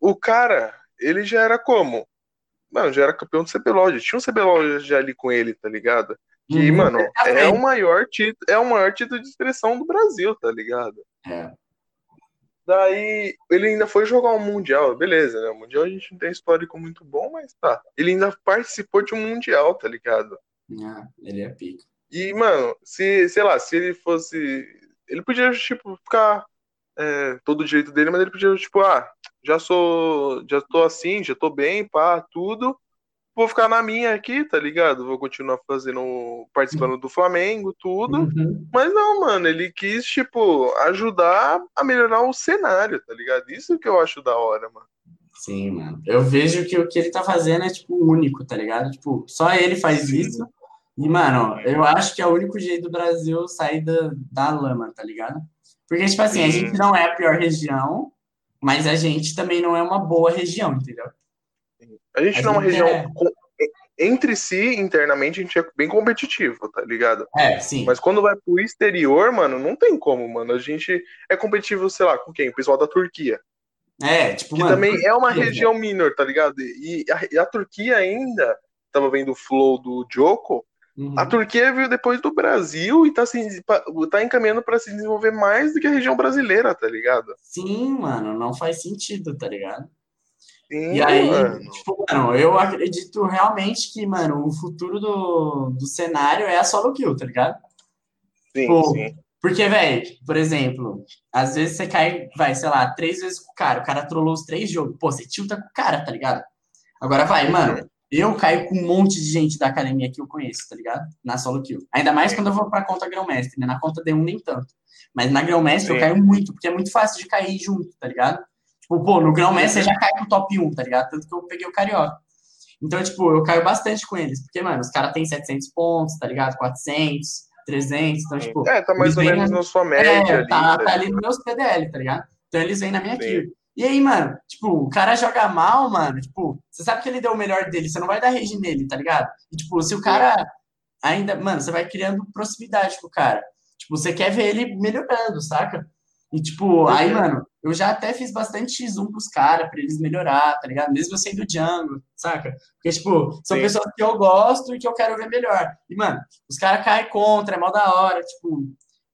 o cara, ele já era como? Mano, já era campeão do CBLOL, já tinha um CBLOL já ali com ele, tá ligado? Que, Uhum. mano, é Exatamente. o maior título, é o maior título de expressão do Brasil, tá ligado? É. Daí ele ainda foi jogar um Mundial, beleza, né? O Mundial a gente não tem histórico muito bom, mas tá. Ele ainda participou de um Mundial, tá ligado? Ah, ele é pica. E, mano, se, sei lá, se ele fosse. Ele podia, tipo, ficar é, todo o direito dele, mas ele podia, tipo, ah, já sou. Já tô assim, já tô bem, pá, tudo. Vou ficar na minha aqui, tá ligado? Vou continuar fazendo. participando do Flamengo, tudo. Uhum. Mas não, mano, ele quis, tipo, ajudar a melhorar o cenário, tá ligado? Isso que eu acho da hora, mano. Sim, mano. Eu vejo que o que ele tá fazendo é, tipo, único, tá ligado? Tipo, só ele faz Sim. isso. E, mano, eu acho que é o único jeito do Brasil sair da, da lama, tá ligado? Porque, tipo assim, a Sim. gente não é a pior região, mas a gente também não é uma boa região, entendeu? A gente A não é uma região. é- Entre si, internamente, a gente é bem competitivo, tá ligado? É, sim. Mas quando vai pro exterior, mano, não tem como, mano. A gente é competitivo, sei lá, com quem? O pessoal da Turquia. É, tipo, Que mano. também é uma região minor, tá ligado? E a, e a Turquia ainda, tava vendo o flow do Joko, Uhum. a Turquia veio depois do Brasil e tá, se, tá encaminhando pra se desenvolver mais do que a região brasileira, tá ligado? Sim, mano, não faz sentido, tá ligado? Sim, E aí, mano. tipo, mano, eu acredito realmente que, mano, o futuro do, do cenário é a solo kill, tá ligado? Sim, Pô, sim. Porque, velho, por exemplo, às vezes você cai, vai, sei lá, três vezes com o cara, o cara trollou os três jogos, pô, você tilta com o cara, tá ligado? Agora vai, mano, eu caio com um monte de gente da academia que eu conheço, tá ligado? Na solo kill. Ainda mais quando eu vou pra conta grão-mestre, né? Na conta D1 nem tanto. Mas na grão-mestre eu caio muito, porque é muito fácil de cair junto, tá ligado? Tipo, pô, no grão-mestre você já cai com o top 1, tá ligado? Tanto que eu peguei o carioca. Então, tipo, eu caio bastante com eles, porque, mano, os caras têm 700 pontos, tá ligado? 400, 300, então, tipo... É, tá mais ou menos na- na sua média É, ali. tá, tá tá ali nos meus PDL, tá ligado? Então eles vêm na minha Sim. kill. E aí, mano, tipo, o cara joga mal, mano, tipo, você sabe que ele deu o melhor dele, você não vai dar rage nele, tá ligado? E, tipo, se o cara ainda, mano, você vai criando proximidade com o cara. Tipo, você quer ver ele melhorando, saca? E, tipo, aí, Uhum. mano, eu já até fiz bastante X1 pros caras, pra eles melhorar, tá ligado? Mesmo eu sendo Django, saca? Porque, tipo, são Sim. pessoas que eu gosto e que eu quero ver melhor. E, mano, os caras caem contra, é mal da hora, tipo,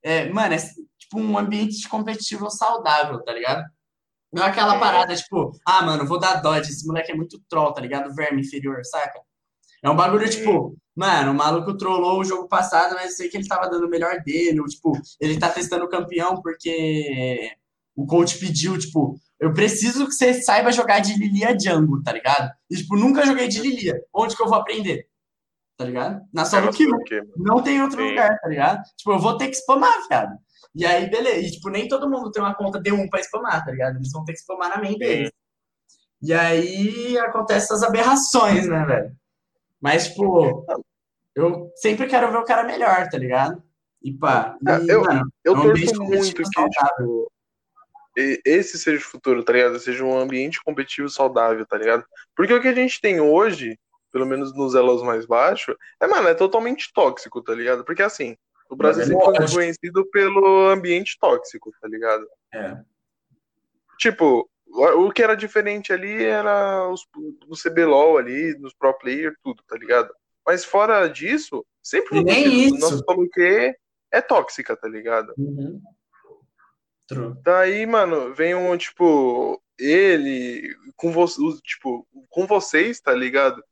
é, mano, é tipo um ambiente competitivo saudável, tá ligado? Não é aquela É. parada, tipo, ah, mano, vou dar dodge, esse moleque é muito troll, tá ligado? Verme inferior, saca? É um bagulho, Sim. tipo, mano, o maluco trollou o jogo passado, mas eu sei que ele tava dando o melhor dele, ou, tipo, ele tá testando o campeão porque o coach pediu, tipo, eu preciso que você saiba jogar de Lilia Django, tá ligado? E, tipo, nunca joguei de Lilia. Onde que eu vou aprender? Tá ligado? Na solo kill. Porque, Não tem outro Sim. lugar, tá ligado? Tipo, eu vou ter que spamar, viado. E aí, beleza. E, tipo, nem todo mundo tem uma conta D1 pra spamar, tá ligado? Eles vão ter que spamar na main deles. E aí acontecem essas aberrações, né, velho? Mas, tipo, eu sempre quero ver o cara melhor, tá ligado? E pá. E, Ah, eu- mano, Eu é um torço muito que tipo, e- esse seja o futuro, tá ligado? Seja um ambiente competitivo saudável, tá ligado? Porque o que a gente tem hoje, pelo menos nos elos mais baixos, é, mano, é totalmente tóxico, tá ligado? Porque assim, o Brasil É sempre foi conhecido pelo ambiente tóxico, tá ligado? É. Tipo, o que era diferente ali era os, o CBLOL ali, nos pro player, tudo, tá ligado? Mas fora disso, sempre nem isso. Nosso solo Q é tóxica, tá ligado? Uhum. True. Daí, mano, vem um, tipo, ele com vocês, tipo, com vocês, tá ligado?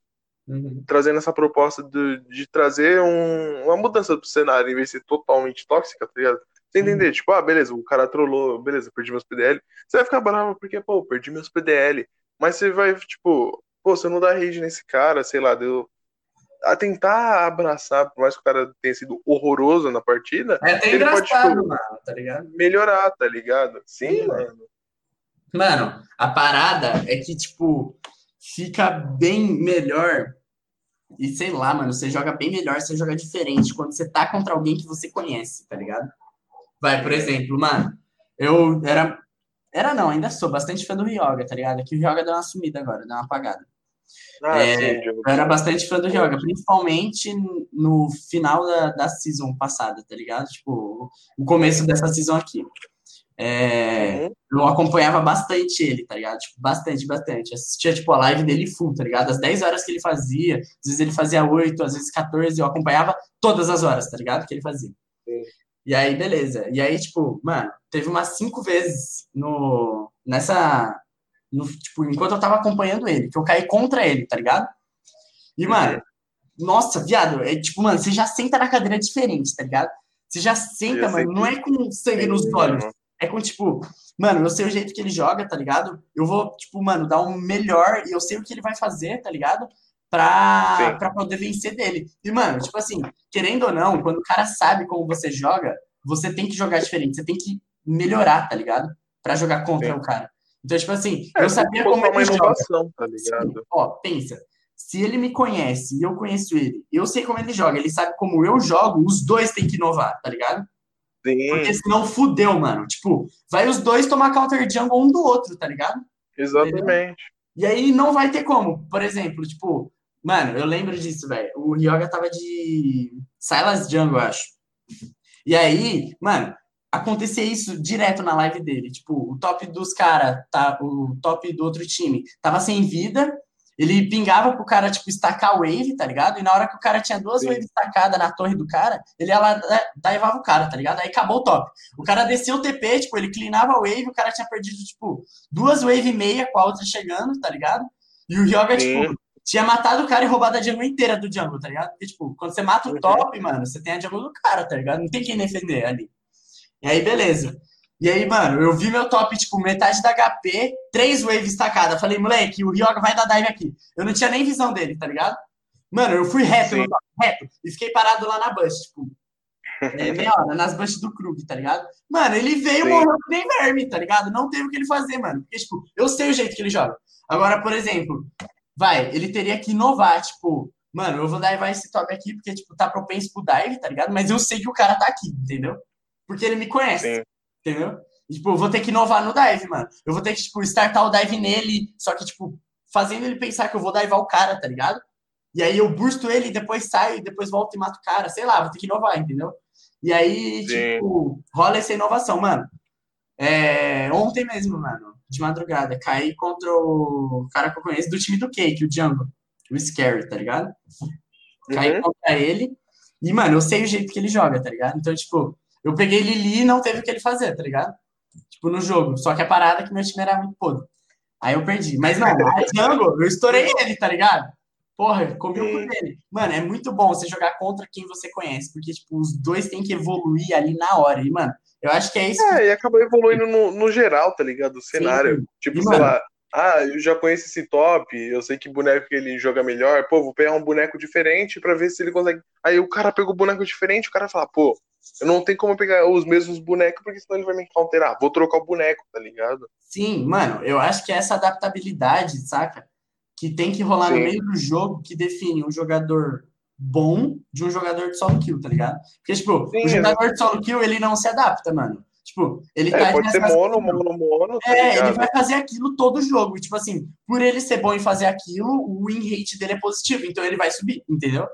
Uhum. Trazendo essa proposta de, de trazer um- uma mudança pro cenário, em vez de ser totalmente tóxica, tá ligado? Você entender, tipo, ah, beleza, o cara trollou, beleza, perdi meus PDL. Você vai ficar bravo porque, pô, perdi meus PDL. Mas você vai, tipo, pô, você não dá rage nesse cara, sei lá, deu. a tentar abraçar, por mais que o cara tenha sido horroroso na partida. É até engraçado, pode, tipo, mano, tá ligado? Melhorar, tá ligado? Sim, Sim mano. Mano, a parada é que, tipo, fica bem melhor. E sei lá, mano, você joga bem melhor, você joga diferente quando você tá contra alguém que você conhece, tá ligado? Vai, por exemplo, mano, eu era. Era não, ainda sou bastante fã do Ryoga, tá ligado? Que o Ryoga deu uma sumida agora, deu uma apagada. Ah, é, sim, eu era bastante fã do Ryoga, principalmente no final da, da season passada, tá ligado? Tipo, o começo dessa season aqui. É, uhum. Eu acompanhava bastante ele, tá ligado? Tipo, bastante, bastante. Assistia, tipo, a live dele full, tá ligado? As 10 horas que ele fazia, às vezes ele fazia 8, às vezes 14, eu acompanhava todas as horas, tá ligado? Que ele fazia. Uhum. E aí, beleza. E aí, tipo, mano, teve umas cinco vezes no, nessa. No, tipo, enquanto eu tava acompanhando ele, que eu caí contra ele, tá ligado? E, mano, nossa, viado, é tipo, mano, você já senta na cadeira diferente, tá ligado? Você já senta, mano, não é com sangue nos olhos. É com, tipo, mano, eu sei o jeito que ele joga, tá ligado? Eu vou, tipo, mano, dar um melhor e eu sei o que ele vai fazer, tá ligado? Pra, pra poder vencer dele. E, mano, tipo assim, querendo ou não, quando o cara sabe como você joga, você tem que jogar diferente, você tem que melhorar, tá ligado? Pra jogar contra Sim. o cara. Então, tipo assim, é, eu sabia como ele joga. Tá ligado? Sim. Ó, pensa. Se ele me conhece e eu conheço ele, eu sei como ele joga, ele sabe como eu jogo, os dois têm que inovar, tá ligado? Sim. Porque senão fudeu, mano. Tipo, vai os dois tomar counter jungle um do outro, tá ligado? Exatamente. E aí não vai ter como. Por exemplo, tipo, mano, eu lembro disso, velho. O Ryoga tava de Silas Jungle, eu acho. E aí, mano, acontecia isso direto na live dele. Tipo, o top dos caras, tá, o top do outro time, tava sem vida ele pingava pro cara, tipo, estacar a wave, tá ligado? E na hora que o cara tinha duas Sim. waves estacadas na torre do cara, ele ia lá, daivava o cara, tá ligado? Aí acabou o top. O cara desceu o TP, tipo, ele cleanava a wave, o cara tinha perdido, tipo, duas wave e meia com a outra chegando, tá ligado? E o Ryoga, tipo, tinha matado o cara e roubado a jungle inteira do jungle, tá ligado? Porque, tipo, quando você mata o uhum. top, mano, você tem a jungle do cara, tá ligado? Não tem quem defender ali. E aí, beleza. E aí, mano, eu vi meu top, tipo, metade da HP, três waves estacadas. Falei, moleque, o Ryoga vai dar dive aqui. Eu não tinha nem visão dele, tá ligado? Mano, eu fui reto no top, reto. E fiquei parado lá na bush, tipo, é, meia hora, nas bushes do Krug, tá ligado? Mano, ele veio, Sim. morreu que nem verme, tá ligado? Não teve o que ele fazer, mano. Porque, tipo, eu sei o jeito que ele joga. Agora, por exemplo, vai, ele teria que inovar, tipo, mano, eu vou divar esse top aqui, porque, tipo, tá propenso pro dive, tá ligado? Mas eu sei que o cara tá aqui, entendeu? Porque ele me conhece. Sim. Entendeu? E, tipo, eu vou ter que inovar no dive, mano. Eu vou ter que, tipo, startar o dive nele, só que, tipo, fazendo ele pensar que eu vou divar o cara, tá ligado? E aí eu bursto ele, depois saio, depois volto e mato o cara. Sei lá, vou ter que inovar, entendeu? E aí, Sim. tipo, rola essa inovação, mano. É, ontem mesmo, mano, de madrugada, caí contra o cara que eu conheço do time do Cake, o Django, o Scary, tá ligado? Caí uhum. contra ele. E, mano, eu sei o jeito que ele joga, tá ligado? Então, tipo, eu peguei Lili e não teve o que ele fazer, tá ligado? Tipo, no jogo. Só que a parada é que meu time era muito podre. Aí eu perdi. Mas não, a Django, eu estourei ele, tá ligado? Porra, comi o cu dele. Mano, é muito bom você jogar contra quem você conhece, porque, tipo, os dois têm que evoluir ali na hora. E, mano, eu acho que é isso. É, que... e acaba evoluindo no, no geral, tá ligado? O cenário. Sim. Tipo, e, sei mano, lá, ah, eu já conheço esse top, eu sei que boneco que ele joga melhor, pô, vou pegar um boneco diferente para ver se ele consegue. Aí o cara pega o boneco diferente, o cara fala, pô, eu não tenho como pegar os mesmos bonecos, porque senão ele vai me counterar. Vou trocar o boneco, tá ligado? Sim, mano, eu acho que é essa adaptabilidade, saca? Que tem que rolar Sim. no meio do jogo que define um jogador bom de um jogador de solo kill, tá ligado? Porque, tipo, Sim, o jogador de solo kill, ele não se adapta, mano. Tipo, ele é, tá pode ser mono, mono, mono. Tá é, ligado? ele vai fazer aquilo todo jogo. Tipo assim, por ele ser bom em fazer aquilo, o win rate dele é positivo, então ele vai subir, entendeu?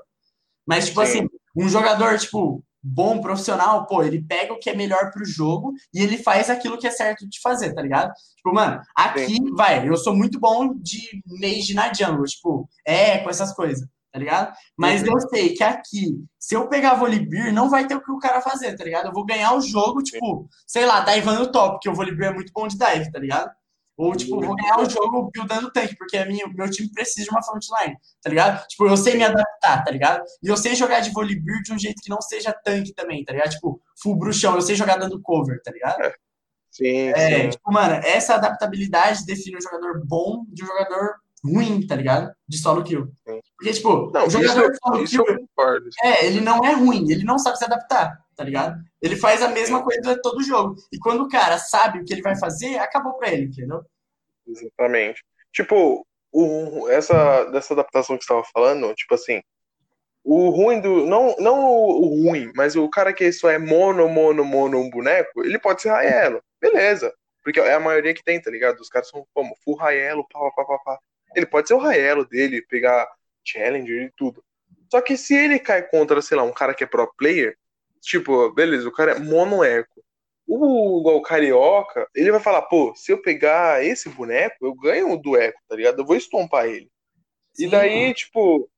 Mas, tipo Sim. assim, um jogador, tipo, bom profissional, pô, ele pega o que é melhor pro jogo e ele faz aquilo que é certo de fazer, tá ligado? Tipo, mano, aqui, Sim. vai, eu sou muito bom de mage na jungle, tipo, é, com essas coisas, tá ligado? Mas uhum. eu sei que aqui, se eu pegar Volibear, não vai ter o que o cara fazer, tá ligado? Eu vou ganhar o jogo, tipo, sei lá, divando top, porque o Volibear é muito bom de dive, tá ligado? Ou, tipo, vou ganhar o jogo buildando tanque, porque a minha, meu time precisa de uma frontline, tá ligado? Tipo, eu sei me adaptar, tá ligado? E eu sei jogar de volibear de um jeito que não seja tanque também, tá ligado? Tipo, full bruxão, eu sei jogar dando cover, tá ligado? Sim, é, sim. Tipo, mano, essa adaptabilidade define um jogador bom de um jogador ruim, tá ligado? De solo kill. Sim. Porque, tipo, Não, o jogador de solo kill, é, ele não é ruim, ele não sabe se adaptar, tá ligado? Ele faz a mesma coisa todo jogo. E quando o cara sabe o que ele vai fazer, acabou pra ele, entendeu? Exatamente. Tipo, o, essa dessa adaptação que você estava falando, tipo assim, o ruim do. Não, não o, o ruim, mas o cara que só é mono, mono, mono, um boneco, ele pode ser Raelo. Beleza. Porque é a maioria que tem, tá ligado? Os caras são como? Full Raelo, pá, pá, pá, pá. Ele pode ser o Raelo dele, pegar Challenger e tudo. Só que se ele cai contra, sei lá, um cara que é pro player, tipo, beleza, o cara é mono eco. O, o Carioca, ele vai falar, pô, se eu pegar esse boneco, eu ganho do eco, tá ligado? Eu vou estompar ele. Sim, e daí, tipo,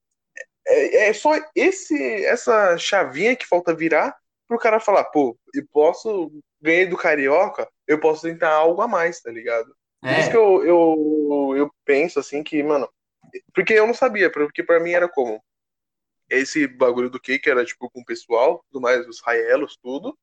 é, é só esse essa chavinha que falta virar pro cara falar, pô, eu posso, ganhei do Carioca, eu posso tentar algo a mais, tá ligado? Por isso que É, eu, eu, eu penso assim que, mano, porque eu não sabia, porque pra mim era como esse bagulho do cake era tipo com o pessoal, tudo mais, os raielos, tudo,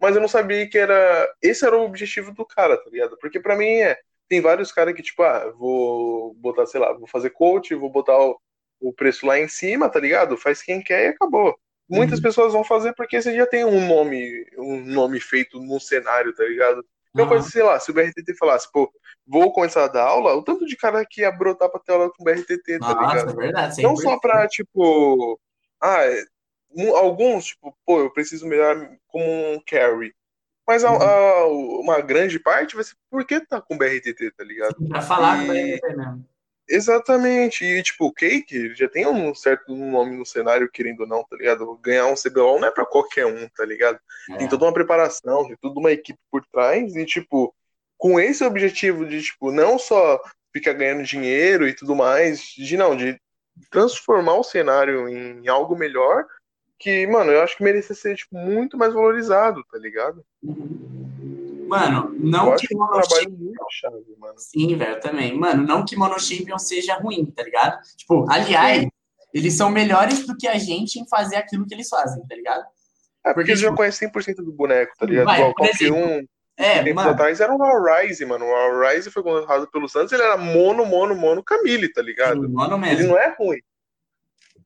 mas eu não sabia que era esse era o objetivo do cara, tá ligado? Porque pra mim é, tem vários caras que tipo, ah, vou botar, sei lá, vou fazer coach, vou botar o, o preço lá em cima, tá ligado? Faz quem quer e acabou. Muitas Uhum. pessoas vão fazer porque você já tem um nome, um nome feito no cenário, tá ligado? Então, coisa, sei lá, se o BRTT falasse, pô, vou começar a dar aula, o tanto de cara que ia brotar pra ter aula com o BRTT, tá Nossa, é ligado? verdade, Não só 100%. pra, tipo, ah, é, alguns, tipo, pô, eu preciso melhorar como um carry. Mas a, Uhum. a- uma grande parte vai ser porque tá com o BRTT, tá ligado? Pra falar com o E BRTT mesmo. Exatamente, e tipo, o Cake já tem um certo nome no cenário, querendo ou não, tá ligado? Ganhar um CBLOL não é pra qualquer um, tá ligado? Tem É. toda uma preparação, tem toda uma equipe por trás, e tipo, com esse objetivo de, tipo, não só ficar ganhando dinheiro e tudo mais, de não, de transformar o cenário em algo melhor, que, mano, eu acho que merecia ser, tipo, muito mais valorizado, tá ligado? Mano, Eu não acho que um Mono chave, mano. Sim, velho, também. Mano, não que Mono Champion seja ruim, tá ligado? Tipo, aliás, eles são melhores do que a gente em fazer aquilo que eles fazem, tá ligado? É, porque Porque, eles já tipo, conhecem 100% do boneco, tá ligado? vai, Igual por qualquer um É, mano, atrás era o Alrise, mano. O Alrise foi contratado pelo Santos, ele era mono, mono, mono Camille, tá sim, ligado? Mono Ele mesmo. não é ruim.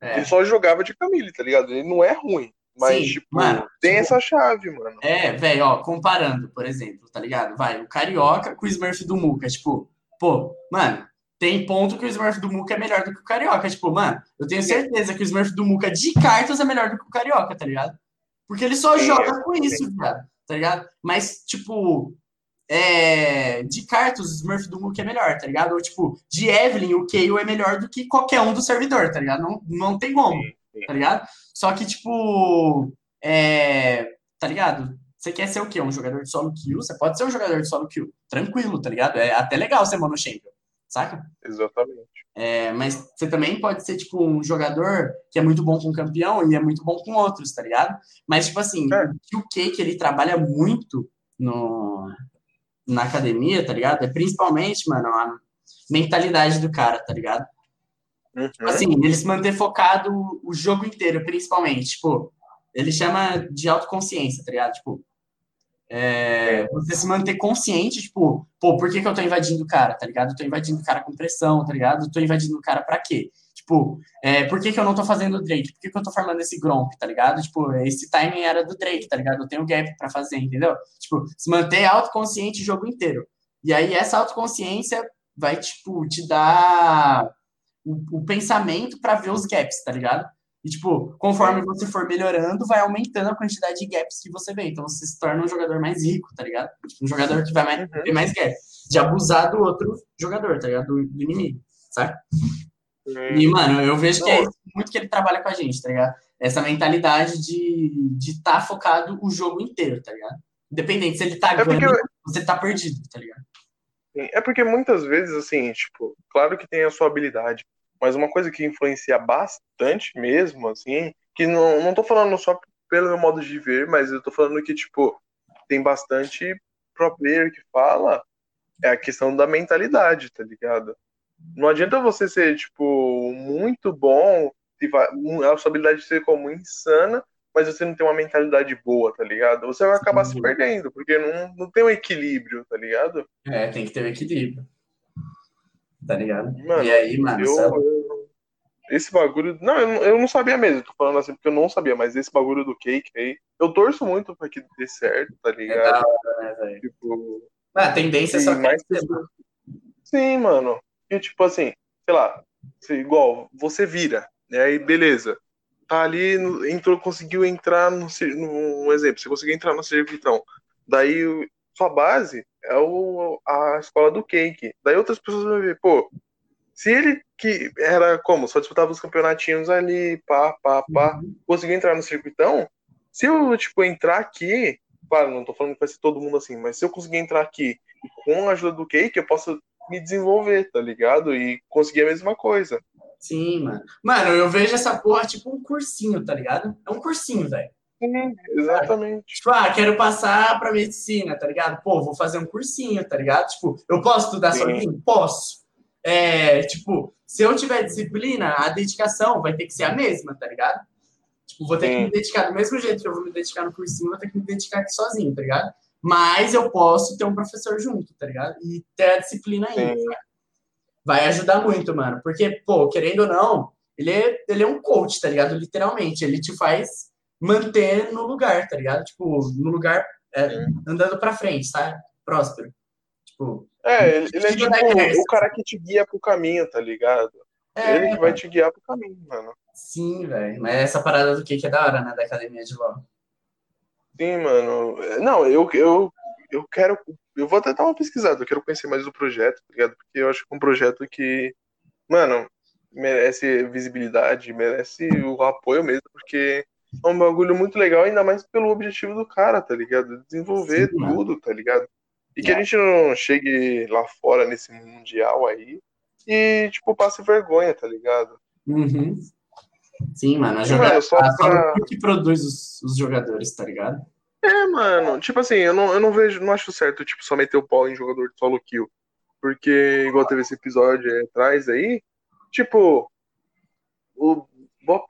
É. Ele só jogava de Camille, tá ligado? Ele não é ruim. Mas, Sim, tipo, mano, tem tipo- essa chave, mano. É, velho, ó, comparando, por exemplo, tá ligado? Vai, o Carioca com o Smurf do Muca, tipo, pô, mano, tem ponto que o Smurf do Muca é melhor do que o Carioca, tipo, mano, eu tenho certeza que o Smurf do Muca de cartas é melhor do que o Carioca, tá ligado? Porque ele só Sim, joga com isso, cara, tá ligado? Mas, tipo, é, de cartas, o Smurf do Muca é melhor, tá ligado? Ou, tipo, de Evelyn, o Kayle é melhor do que qualquer um do servidor, tá ligado? Não, não tem como sim. Tá ligado? Só que, tipo, é, tá ligado? Você quer ser o quê? Um jogador de solo kill? Você pode ser um jogador de solo kill. Tranquilo, tá ligado? É até legal ser mono champion, saca? Exatamente. É, mas você também pode ser, tipo, um jogador que é muito bom com campeão e é muito bom com outros, tá ligado? Mas, tipo assim, É. o que o Cake, ele trabalha muito no, na academia, tá ligado? É principalmente, mano, a mentalidade do cara, tá ligado? Uhum. Tipo assim, ele se manter focado o jogo inteiro, principalmente. Tipo, ele chama de autoconsciência, tá ligado? Tipo, é, você se manter consciente, tipo, pô, por que, que eu tô invadindo o cara, tá ligado? Eu tô invadindo o cara com pressão, tá ligado? Eu tô invadindo o cara pra quê? Tipo, é, por que, que eu não tô fazendo o Drake? Por que, que eu tô farmando esse Gromp, tá ligado? Tipo, esse timing era do Drake, tá ligado? Eu tenho gap pra fazer, entendeu? Tipo, se manter autoconsciente o jogo inteiro. E aí, essa autoconsciência vai, tipo, te dar o, o pensamento pra ver os gaps, tá ligado? E, tipo, conforme você for melhorando, vai aumentando a quantidade de gaps que você vê. Então, você se torna um jogador mais rico, tá ligado? Tipo, um jogador que vai mais, Uhum. ter mais gaps. De abusar do outro jogador, tá ligado? Do, do inimigo, sabe? E, mano, eu vejo que é isso muito que ele trabalha com a gente, tá ligado? Essa mentalidade de estar de tá focado o jogo inteiro, tá ligado? Independente se ele tá É porque ganhando, você tá perdido, tá ligado? É porque muitas vezes, assim, tipo, claro que tem a sua habilidade, mas uma coisa que influencia bastante mesmo, assim, que não, não tô falando só pelo meu modo de ver, mas eu tô falando que, tipo, tem bastante pro player que fala, é a questão da mentalidade, tá ligado? Não adianta você ser, tipo, muito bom, a sua habilidade ser como insana, mas você não tem uma mentalidade boa, tá ligado? Você vai acabar Sim. se perdendo, porque não, não tem um equilíbrio, tá ligado? É, tem que ter o equilíbrio. Tá ligado? Mano, e aí, mano, eu, esse bagulho. Não, eu, não- eu não sabia mesmo, tô falando assim porque eu não sabia, mas esse bagulho do cake aí, eu torço muito pra que dê certo, tá É da ligado? hora, né? Tipo, Mano, a tendência é só mais. Sim, mano. E tipo assim, sei lá, igual, você vira, né? Aí beleza. Tá ali, entrou, conseguiu entrar no, no um exemplo, você conseguiu entrar no circuitão. Daí sua base é o, a escola do cake. Daí outras pessoas vão ver, pô, se ele que era como? Só disputava os campeonatinhos ali, pá, pá, pá, conseguiu entrar no circuitão. Se eu, tipo, entrar aqui, claro, não tô falando que vai ser todo mundo assim, mas se eu conseguir entrar aqui com a ajuda do cake, eu posso me desenvolver, tá ligado? E conseguir a mesma coisa. Sim, mano. Mano, eu vejo essa porra tipo um cursinho, tá ligado? É um cursinho, velho. Sim, exatamente. Tipo, ah, quero passar pra medicina, tá ligado? Pô, vou fazer um cursinho, tá ligado? Tipo, eu posso estudar Sim. sozinho? Posso. É, tipo, se eu tiver disciplina, a dedicação vai ter que ser a mesma, tá ligado? Tipo, vou ter que Sim. me dedicar do mesmo jeito que eu vou me dedicar no cursinho, vou ter que me dedicar aqui sozinho, tá ligado? Mas eu posso ter um professor junto, tá ligado? E ter a disciplina ainda? Vai ajudar muito, mano. Porque, pô, querendo ou não, ele é, ele é um coach, tá ligado? Literalmente. Ele te faz manter no lugar, tá ligado? Tipo, no lugar, é, andando pra frente, sabe? Próspero. Tipo, É, ele, ele é Tipo o cara que te guia pro caminho, tá ligado? é, ele que vai te guiar pro caminho, mano. Sim, velho. Mas essa parada do que que é da hora, né? Da academia de LOL. Sim, mano. Não, eu, eu, eu quero. Eu vou até dar uma pesquisada, eu quero conhecer mais do projeto, tá ligado? Porque eu acho que é um projeto que, mano, merece visibilidade, merece o apoio mesmo, porque é um bagulho muito legal, ainda mais pelo objetivo do cara, tá ligado? Desenvolver Sim, tudo, tá ligado? E que É. a gente não chegue lá fora nesse mundial aí e, tipo, passe vergonha, tá ligado? Uhum. Sim, mano. A jogada só pra- que produz os, os jogadores, tá ligado? É, mano, tipo assim, eu não, eu não vejo, não acho certo, tipo, só meter o pau em jogador de solo kill. Porque, igual teve esse episódio atrás aí, tipo, o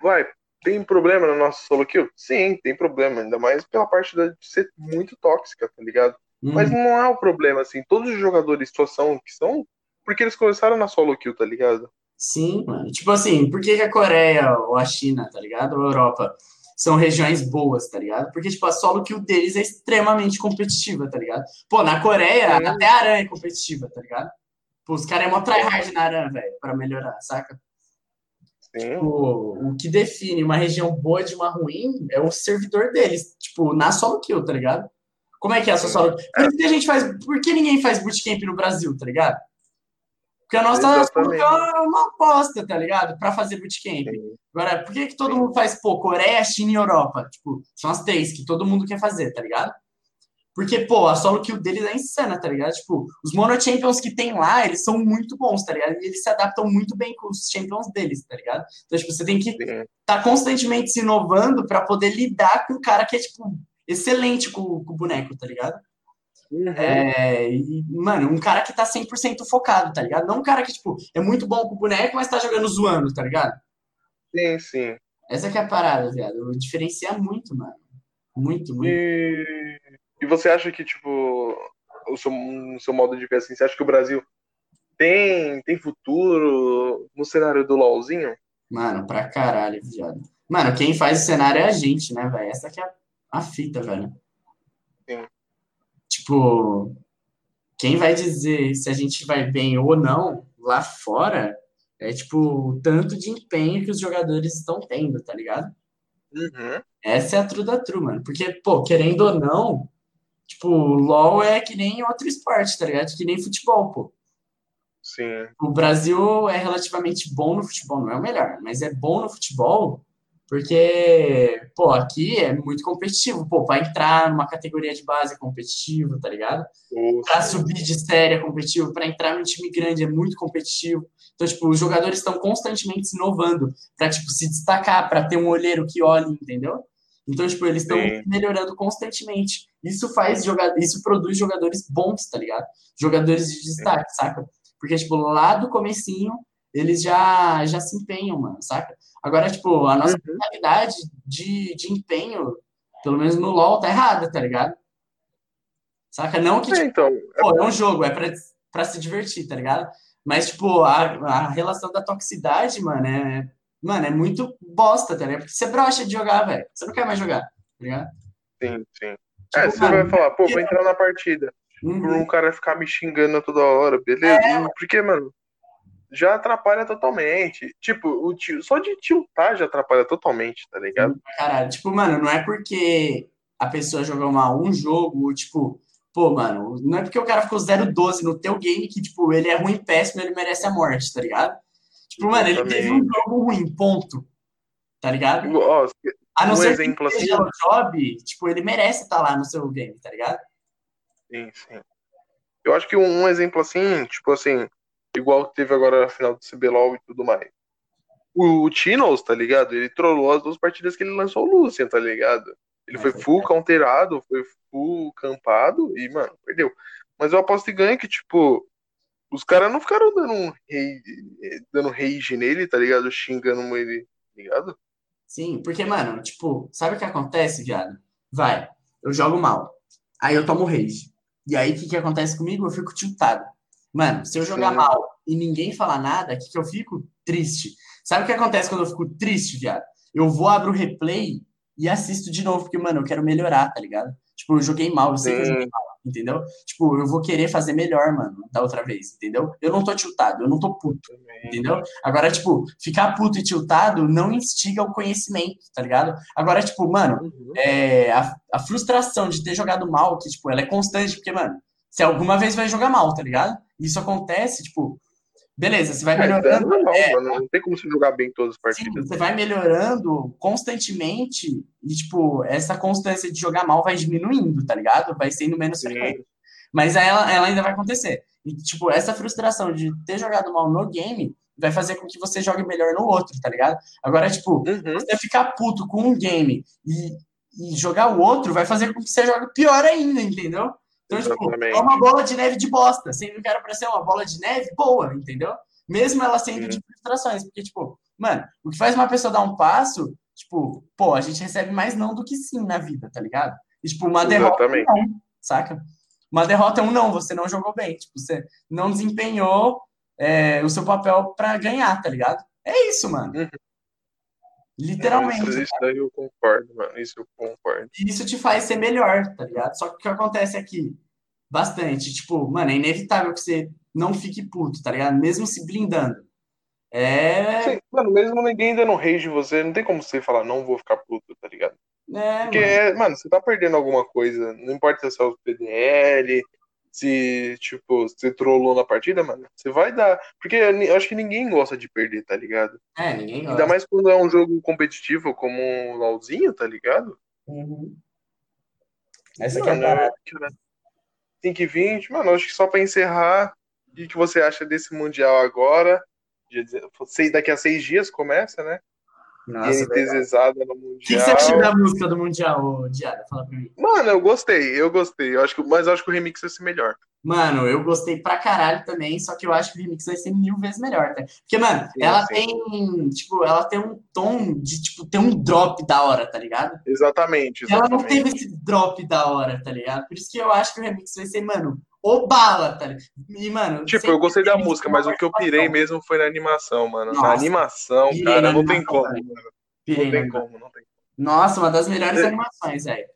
vai, tem problema no nosso solo kill? Sim, tem problema, ainda mais pela parte de ser muito tóxica, tá ligado? Mas Uhum. não é o problema, assim, todos os jogadores só são que são porque eles começaram na solo kill, tá ligado? Sim, mano. Tipo assim, por que, que a Coreia ou a China, tá ligado? Ou a Europa são regiões boas, tá ligado? Porque, tipo, a solo kill deles é extremamente competitiva, tá ligado? Pô, na Coreia, Sim. até a aranha é competitiva, tá ligado? Pô, os caras é mó tryhard na aranha, velho, pra melhorar, saca? Sim, Tipo, o que define uma região boa de uma ruim é o servidor deles, tipo, na solo kill, tá ligado? Como é que é a sua solo Por isso que a gente faz. Por que ninguém faz bootcamp no Brasil, tá ligado? Porque a nossa kill é uma aposta, tá ligado? Pra fazer bootcamp. sim. Agora, por que, que todo mundo faz, pô, Coreia, China e Europa? Tipo, são as três que todo mundo quer fazer, tá ligado? Porque, pô, a solo kill deles é insana, tá ligado? Tipo, os mono champions que tem lá, eles são muito bons, tá ligado? E eles se adaptam muito bem com os champions deles, tá ligado? Então, tipo, você tem que sim. tá constantemente se inovando pra poder lidar com um cara que é, tipo, excelente com, com o boneco, tá ligado? Uhum. É, e, mano, um cara que tá 100% focado, tá ligado? Não um cara que, tipo, é muito bom com o boneco, mas tá jogando zoando, tá ligado? Sim, sim. Essa que é a parada, viado. Diferencia muito, mano. Muito, muito. E, e você acha que, tipo, o seu, no seu modo de ver assim, você acha que o Brasil tem, tem futuro no cenário do LOLzinho? Mano, pra caralho, viado. Mano, quem faz o cenário é a gente, né, velho? Essa que é a, a fita, velho. Sim. Tipo, quem vai dizer se a gente vai bem ou não lá fora é, tipo, o tanto de empenho que os jogadores estão tendo, tá ligado? Uhum. Essa é a true da true, mano. Porque, pô, querendo ou não, tipo, LoL é que nem outro esporte, tá ligado? Que nem futebol, pô. Sim. O Brasil é relativamente bom no futebol, não é o melhor, mas é bom no futebol porque, pô, aqui é muito competitivo. Pô, pra entrar numa categoria de base é competitivo, tá ligado? Ou- Pra subir de série é competitivo, pra entrar num time grande é muito competitivo. Então, tipo, os jogadores estão constantemente se inovando pra, tipo, se destacar, pra ter um olheiro que olhe, entendeu? Então, tipo, eles estão Sim. melhorando constantemente. Isso faz jogar, isso produz jogadores bons, tá ligado? Jogadores de destaque, saca? Porque, tipo, lá do comecinho, eles já, já se empenham, mano, saca? Agora, tipo, a nossa Uhum. mentalidade de, de empenho, pelo menos no LoL, tá errada, tá ligado? Saca? Não que, É, tipo, então, pô, é um jogo, é pra, pra se divertir, tá ligado? Mas, tipo, a, a relação da toxicidade, mano, é, mano, é muito bosta, tá ligado? Porque você brocha de jogar, velho. Você não quer mais jogar, tá ligado? Sim, sim. Tipo, é, você mano, vai falar, pô, vou entrar na partida. Uhum. Por um cara ficar me xingando toda hora, beleza? É. Porque, mano, já atrapalha totalmente. Tipo, o tio, só de tiltar já atrapalha totalmente, tá ligado? Caralho, tipo, mano, não é porque a pessoa jogou mal um jogo, tipo, pô, mano, não é porque o cara ficou 0-12 no teu game que, tipo, ele é ruim, péssimo, ele merece a morte, tá ligado? Tipo, mano, ele teve um jogo ruim, ponto. Tá ligado? Ó, a não um ser exemplo que assim. o job, tipo, ele merece estar tá lá no seu game, tá ligado? Sim, sim. Eu acho que um, um exemplo assim, tipo assim, igual teve agora na final do CBLOL e tudo mais. O, o Tinos, tá ligado? Ele trollou as duas partidas que ele lançou o Lucian, tá ligado? Ele foi full counterado, foi full campado e, mano, perdeu. Mas eu aposto e ganho que, tipo, os caras não ficaram dando um rage, dando rage nele, tá ligado? Xingando ele, tá ligado? Sim, porque, mano, tipo, sabe o que acontece, viado? Vai, eu jogo mal. Aí eu tomo rage. E aí o que, que acontece comigo? Eu fico tiltado. Mano, se eu jogar Sim. mal e ninguém falar nada, o que, que eu fico? Triste. Sabe o que acontece quando eu fico triste, viado? Eu vou, abro o replay e assisto de novo, porque, mano, eu quero melhorar, tá ligado? Tipo, eu joguei mal, eu sei Sim. que eu joguei mal, entendeu? Tipo, eu vou querer fazer melhor, mano, da outra vez, entendeu? Eu não tô tiltado, eu não tô puto, entendeu? Agora, tipo, ficar puto e tiltado não instiga o conhecimento, tá ligado? Agora, tipo, mano, uhum. é, a, a frustração de ter jogado mal, que, tipo, ela é constante, porque, mano, você alguma vez vai jogar mal, tá ligado? Isso acontece, tipo, Beleza, você vai é, melhorando. É, não, é, não tem como você jogar bem todas as partidas. Sim, você vai melhorando constantemente e, tipo, essa constância de jogar mal vai diminuindo, tá ligado? Vai sendo menos frequente. Mas ela, ela ainda vai acontecer. E, tipo, essa frustração de ter jogado mal no game vai fazer com que você jogue melhor no outro, tá ligado? Agora, tipo, uhum. você ficar puto com um game e, e jogar o outro vai fazer com que você jogue pior ainda, entendeu? Então, tipo, é uma bola de neve de bosta, que era pra ser uma bola de neve boa, entendeu? Mesmo ela sendo de frustrações, porque, tipo, mano, o que faz uma pessoa dar um passo, tipo, pô, a gente recebe mais não do que sim na vida, tá ligado? E, tipo, uma derrota é um não, saca? Uma derrota é um não, você não jogou bem, tipo, você não desempenhou é, o seu papel pra ganhar, tá ligado? É isso, mano. Uhum. Literalmente. Isso, isso daí eu concordo, mano. Isso eu concordo. Isso te faz ser melhor, tá ligado? Só que o que acontece aqui? Bastante. Tipo, mano, é inevitável que você não fique puto, tá ligado? Mesmo se blindando. É. Sim, mano, mesmo ninguém dando rage em você, não tem como você falar, não vou ficar puto, tá ligado? É, Porque, mano. mano, você tá perdendo alguma coisa. Não importa se é o PDL, se, tipo, você trollou na partida, mano, você vai dar. Porque eu acho que ninguém gosta de perder, tá ligado? É, ninguém gosta. Ainda mais quando é um jogo competitivo como um LOLzinho, tá ligado? Uhum. Essa aqui mano, é a Tem que vir, mano, acho que só pra encerrar, o que você acha desse Mundial agora? Daqui a seis dias começa, né? Nossa, TNT no Mundial. O que, que, você achou da música do Mundial, Diada? Fala pra mim. Mano, eu gostei, eu gostei. Eu acho que, mas eu acho que o remix vai ser melhor. Mano, eu gostei pra caralho também, só que eu acho que o remix vai ser mil vezes melhor, tá? Porque, mano, sim, ela sim. tem, tipo, ela tem um tom de, tipo, ter um drop da hora, tá ligado? Exatamente, exatamente. Ela não teve esse drop da hora, tá ligado? Por isso que eu acho que o remix vai ser, mano, o bala, tá ligado? E, mano. Tipo, eu gostei da música, mas o que eu pirei mesmo foi na animação, mano. Nossa, na animação, cara, não tem como, mano. Pirei não tem como, não tem como. Nossa, uma das melhores é. animações, velho.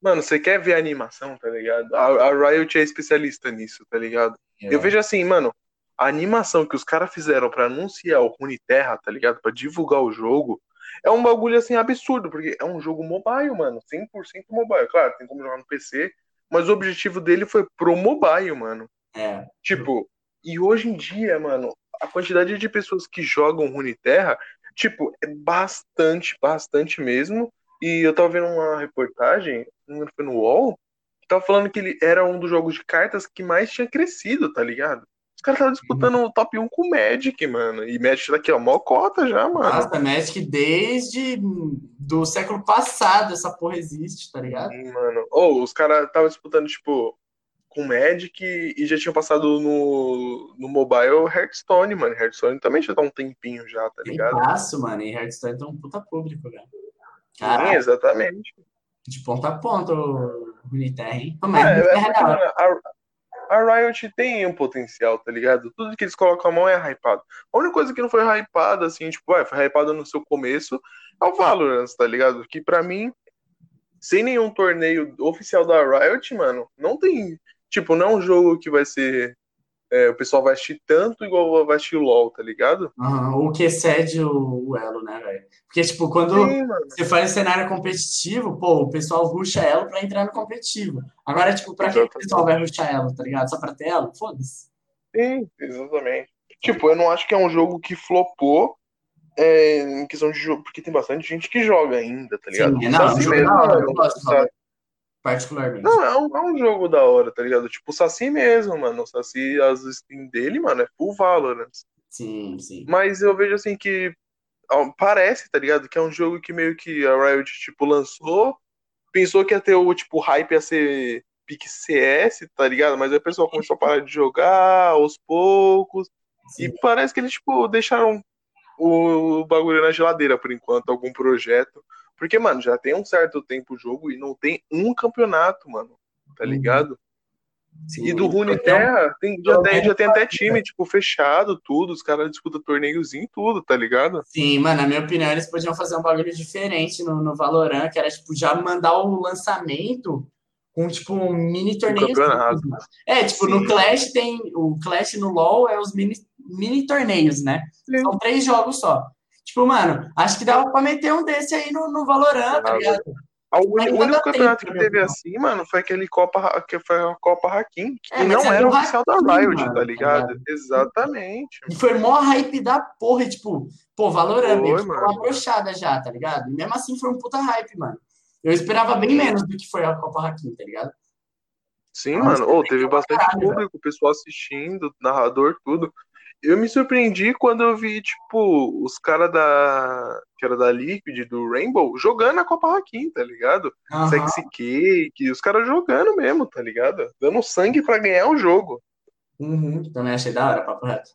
Mano, você quer ver a animação, tá ligado? A, a Riot é especialista nisso, tá ligado? É. Eu vejo assim, mano, a animação que os caras fizeram para anunciar o Runeterra, tá ligado? Para divulgar o jogo, é um bagulho assim absurdo, porque é um jogo mobile, mano, 100% mobile. Claro, tem como jogar no PC, mas o objetivo dele foi pro mobile, mano. É. Tipo, e hoje em dia, mano, a quantidade de pessoas que jogam Runeterra, tipo, é bastante, bastante mesmo. E eu tava vendo uma reportagem, não foi no UOL, que tava falando que ele era um dos jogos de cartas que mais tinha crescido, tá ligado? Os caras estavam disputando o top 1 com o Magic, mano. E Magic daqui, ó, mó cota já, mano. Nossa, Magic desde do século passado essa porra existe, tá ligado? Mano. Ou oh, os caras estavam disputando, tipo, com Magic e já tinham passado no, no mobile Hearthstone, mano. Hearthstone também já tá um tempinho já, tá ligado? Passo, mano. E Hearthstone tem um puta público, velho. Sim, exatamente. De ponta a ponta o Uniterra, hein? Mas, é, é, a, a Riot tem um potencial, tá ligado? Tudo que eles colocam a mão é hypado. A única coisa que não foi hypada, assim, tipo, foi hypada no seu começo, é o Valorant, tá ligado? Que para mim, sem nenhum torneio oficial da Riot, mano, não tem. Tipo, não é um jogo que vai ser é, o pessoal vai assistir tanto igual vai assistir o LoL, tá ligado? Uhum, o que excede o, o elo, né, velho? Porque, tipo, quando Sim, você faz cenário competitivo, pô, o pessoal ruxa elo pra entrar no competitivo. Agora, tipo, pra exatamente. que o pessoal vai ruxar elo, tá ligado? Só pra ter elo? Foda-se. Sim, exatamente. Tipo, eu não acho que é um jogo que flopou é, em questão de jogo, porque tem bastante gente que joga ainda, tá ligado? Sim, não, assim mesmo, não, eu gosto, particularmente. Não, é um, é um jogo da hora, tá ligado? Tipo o Saci mesmo, mano. O Saci, as skins dele, mano, é full Valorant. Sim, sim. Mas eu vejo assim que parece, tá ligado? Que é um jogo que meio que a Riot, tipo, lançou, pensou que ia ter o, tipo, hype ia ser pique CS, tá ligado? Mas aí o pessoal começou a parar de jogar aos poucos. Sim. E parece que eles, tipo, deixaram o bagulho na geladeira por enquanto, algum projeto. Porque, mano, já tem um certo tempo o jogo e não tem um campeonato, mano. Tá uhum. ligado? Sim, e do Rune Terra, tem, já, tem, já tem até time, tipo, fechado, tudo. Os caras disputam torneiozinho tudo, tá ligado? Sim, mano, na minha opinião, eles podiam fazer um bagulho diferente no, no Valorant, que era, tipo, já mandar o lançamento com, tipo, um mini torneio. É, tipo, Sim. no Clash tem. O Clash no LoL é os mini, mini torneios, né? Sim. São três jogos só. Tipo, mano, acho que dava pra meter um desse aí no, no Valorant, tá ligado? O único campeonato que teve assim, mano, foi aquele Copa, que foi a Copa Hakim, que é, não é era oficial da Riot, mano, tá ligado? Tá Exatamente. E foi mó hype da porra, tipo, pô, Valorant, foi, foi uma brochada já, tá ligado? E mesmo assim foi um puta hype, mano. Eu esperava bem menos do que foi a Copa Hakim, tá ligado? Sim, Nossa, mano. Oh, teve bastante caralho, público, o pessoal assistindo, narrador, tudo eu me surpreendi quando eu vi, tipo, os caras da. que era da Liquid, do Rainbow, jogando a Copa Hakim, tá ligado? Uhum. Sexy Cake, os caras jogando mesmo, tá ligado? Dando sangue para ganhar o jogo. Uhum. Também achei da hora, papo reto.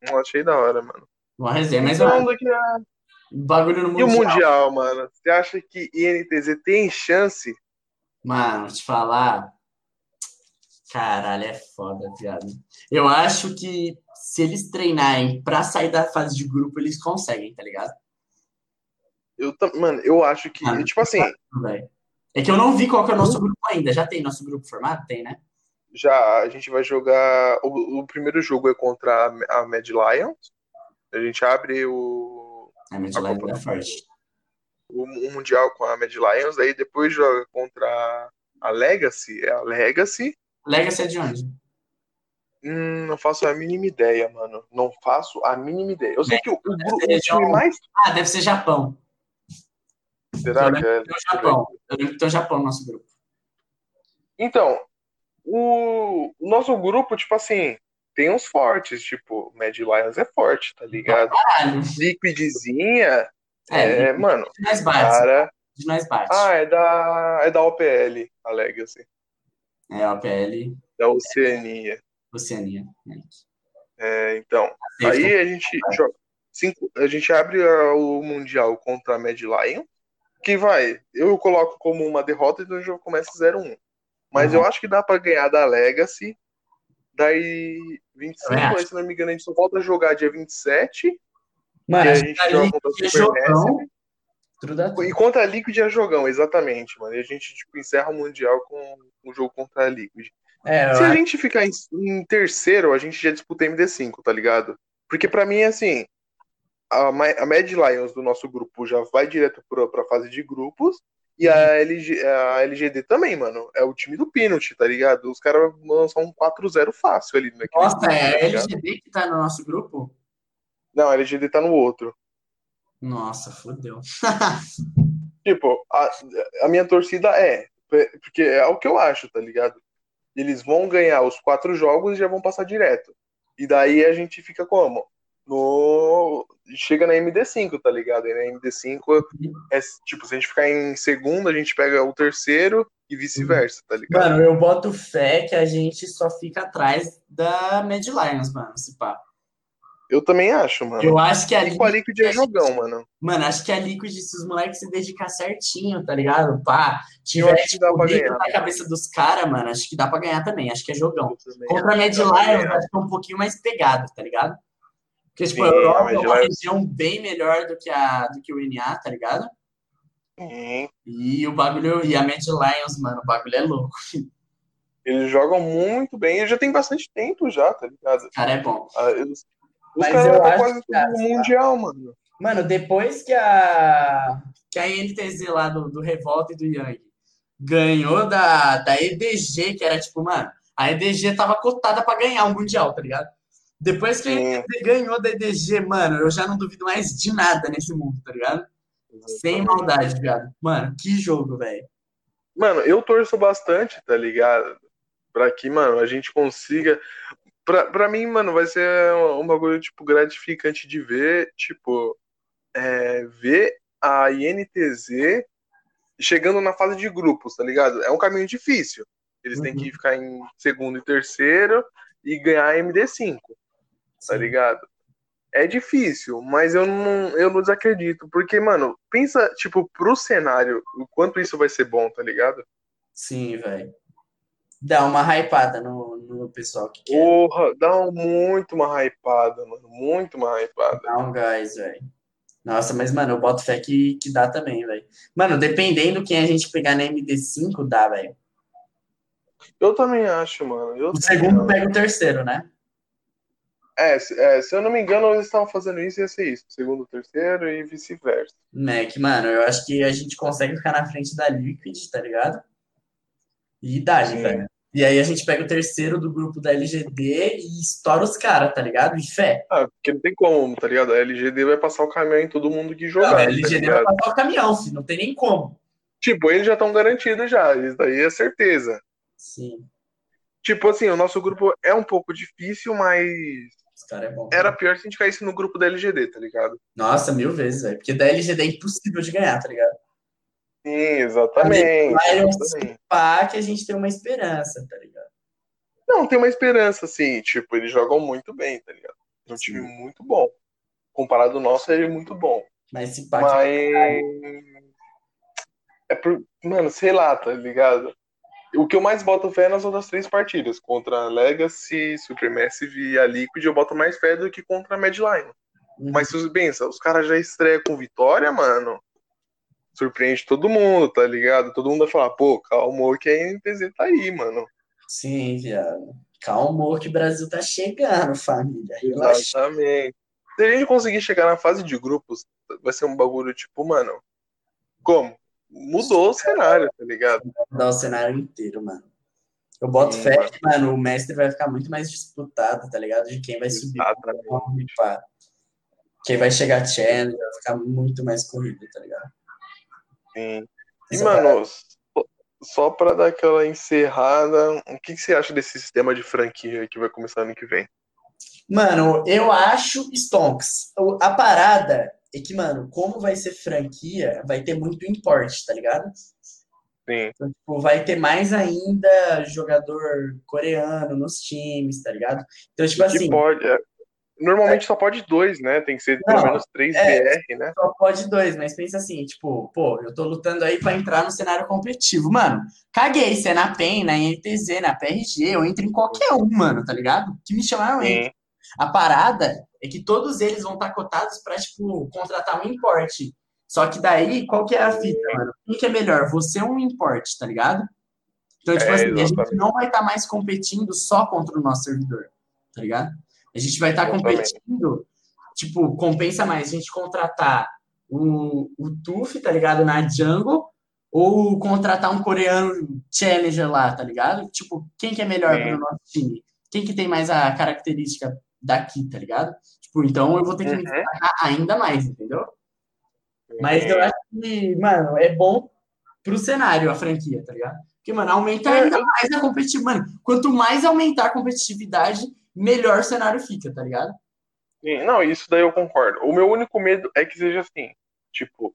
Eu achei da hora, mano. Uma resenha, mas então, daqui a... bagulho no Mundial. E o Mundial, mano? Você acha que INTZ tem chance? Mano, te falar. Caralho, é foda, viado. Eu acho que se eles treinarem pra sair da fase de grupo, eles conseguem, tá ligado? Eu, mano, eu acho que, ah, tipo assim. É que eu não vi qual que é o nosso grupo ainda. Já tem nosso grupo formado? Tem, né? Já, a gente vai jogar. O, o primeiro jogo é contra a, Mad Lions. A gente abre o. A Mad Lions é forte. O, o, Mundial com a Mad Lions, aí depois joga contra a Legacy. É a Legacy. Legacy é de onde? Hum, não faço a mínima ideia, mano. Não faço a mínima ideia. Eu sei que o, o, o time mais. Ah, deve ser Japão. Será que é? Tem o Japão. Eu lembro que tem o Japão no nosso grupo. Então, o, nosso grupo, tipo assim, tem uns fortes, tipo, Mad Lions é forte, tá ligado? Caralho. Liquidzinha, é, é mano, de nós bate. Cara... De nós bate. Ah, é da, é da OPL, a Legacy. É, a OPL. Da Oceania. Oceania. É, então, aí a gente joga, cinco, a gente abre o Mundial contra a Mad Lion, que vai, eu coloco como uma derrota, então o jogo começa 0-1. Mas uhum. eu acho que dá para ganhar da Legacy. Daí, 25, aí, se não me engano, a gente só volta a jogar dia 27. Mano, e a gente joga contra o Super E contra a Liquid é jogão, exatamente, mano. E a gente tipo, encerra o Mundial com o jogo contra a Liquid. É, Se a gente ficar em, em, terceiro, a gente já disputa MD5, tá ligado? Porque para mim, assim, a, a Mad Lions do nosso grupo já vai direto pra, pra fase de grupos. E a, uhum. LG, a LGD também, mano. É o time do Pinot, tá ligado? Os caras lançam um 4-0 fácil ali. Nossa, grupo, é a LGD tá que tá no nosso grupo? Não, a LGD tá no outro. Nossa, fodeu. tipo, a, a minha torcida é. Porque é o que eu acho, tá ligado? eles vão ganhar os quatro jogos e já vão passar direto. E daí a gente fica como? No. Chega na MD5, tá ligado? E na MD5 é tipo, se a gente ficar em segundo, a gente pega o terceiro e vice-versa, tá ligado? Mano, eu boto fé que a gente só fica atrás da Mad Lions, mano, se pá. Eu também acho, mano. Eu acho que a a Liquid é jogão, mano. Mano, acho que a Liquid, se os moleques se dedicar certinho, tá ligado? Pá, tiver acho que dá pra ganhar. da cabeça dos caras, mano, acho que dá pra ganhar também. Acho que é jogão. Contra a Mad Lions, acho que é um pouquinho mais pegado, tá ligado? Porque, tipo, Sim, a Europa é uma região bem melhor do que, a, do que o NA, tá ligado? Sim. E o bagulho, e a Mad Lions, mano, o bagulho é louco. Eles jogam muito bem e já tem bastante tempo já, tá ligado? O cara é bom. Ah, eles- Os Mas eu tá acho quase que, no Mundial, mano. Mano, depois que a, que a NTZ lá do, do Revolta e do Yang ganhou da, da EDG, que era tipo, mano, a EDG tava cotada pra ganhar o Mundial, tá ligado? Depois que a. NTZ ganhou da EDG, mano, eu já não duvido mais de nada nesse mundo, tá ligado? Sem maldade, viado. Mano, que jogo, velho. Mano, eu torço bastante, tá ligado? Pra que, mano, a gente consiga. Pra, pra mim, mano, vai ser um, bagulho, tipo, gratificante de ver, tipo, é, ver a INTZ chegando na fase de grupos, tá ligado? É um caminho difícil. Eles têm Uhum. que ficar em segundo e terceiro e ganhar a MD5, tá ligado? É difícil, mas eu não, eu não desacredito. Porque, mano, pensa, tipo, pro cenário, o quanto isso vai ser bom, tá ligado? Sim, velho. Dá uma hypada no, no pessoal que quer Porra, dá um- muito uma hypada, mano. Muito uma hypada. dar um gás, velho. Nossa, mas, mano, eu boto fé que, que dá também, velho. Mano, dependendo quem a gente pegar na MD5, dá, velho. Eu também acho, mano. Eu O segundo acho. pega o terceiro, né? É, se, é, se eu não me engano, eles estavam fazendo isso, ia ser isso. Segundo, terceiro e vice-versa. Mac, mano, eu acho que a gente consegue ficar na frente da Liquid, tá ligado? E dá, Sim. velho. E aí a gente pega o terceiro do grupo da LGD e estoura os caras, tá ligado? De fé. Ah, porque não tem como, tá ligado? A LGD vai passar o caminhão em todo mundo que Não, jogar. a tá LGD vai ligado? passar o caminhão, filho. Não tem nem como. Tipo, eles já estão garantidos já. Isso daí é certeza. Sim, Tipo assim, o nosso grupo é um pouco difícil, mas é bom. era pior se a gente caísse no grupo da LGD, tá ligado? Noção mil vezes, velho. Porque da LGD é impossível de ganhar, tá ligado? Sim, exatamente. Exatamente. pá, que a gente tem uma esperança, tá ligado? Não, tem uma esperança, assim. Tipo, eles jogam muito bem, tá ligado? É um Sim. time muito bom. Comparado ao nosso, ele é muito bom. Mas se pá, Mas. É por. Mano, sei lá, tá ligado? O que eu mais boto fé nas outras três partidas. Contra a Legacy, Supermassive e a Liquid, eu boto mais fé do que contra a Medline. Uhum. Mas se você pensa, os caras já estreiam com vitória, mano. Surpreende todo mundo, tá ligado? Todo mundo vai falar, pô, calma, que a NTZ tá aí, mano. Sim, viado. Calma, que o Brasil tá chegando, família. Relaxa. Exatamente. Se a gente conseguir chegar na fase de grupos, vai ser um bagulho tipo, mano. Como? Mudou o cenário, tá ligado? Mudar o cenário inteiro, mano. Eu boto Sim, fé mano. que, mano, o mestre vai ficar muito mais disputado, tá ligado? De quem vai subir. Exatamente. Pá. Quem vai chegar challenge vai ficar muito mais corrido, tá ligado? Sim. E, Essa mano, só- pra dar aquela encerrada, o que, que você acha desse sistema de franquia que vai começar ano que vem? Mano, eu acho Stonks. A parada é que, mano, como vai ser franquia, vai ter muito import, tá ligado? Sim. Então, tipo, vai ter mais ainda jogador coreano nos times, tá ligado? Então, tipo que assim, pode. é, normalmente só pode dois, né? Tem que ser pelo menos três é. BR, né? só pode dois, mas pensa assim, tipo, pô, eu tô lutando aí pra entrar no cenário competitivo. Mano, caguei, se é na PEN, na INTZ, na PRG, eu entro em qualquer um, mano, tá ligado? Que me chamaram, eu. Sim. A parada é que todos eles vão estar cotados pra, tipo, contratar um importe. Só que daí, qual que é a fita, mano? Quem que é melhor? Você ou um importe, tá ligado? Então, tipo É, assim, a gente exatamente. não vai estar mais competindo só contra o nosso servidor, tá ligado? A gente vai estar Exatamente. competindo, tipo, compensa mais a gente contratar o, o Tuf, tá ligado? Na jungle, ou contratar um coreano challenger lá, tá ligado? Tipo, quem que é melhor Sim. pro nosso time? Quem que tem mais a característica daqui, tá ligado? Tipo, então eu vou ter que me Uhum. destacar ainda mais, entendeu? Mas eu acho que, mano, é bom pro cenário a franquia, tá ligado? Porque, mano, aumenta É, ainda mais a competitividade. Mano, quanto mais aumentar a competitividade, melhor cenário fica, tá ligado? Sim, Não, isso daí eu concordo. O meu único medo é que seja assim, tipo,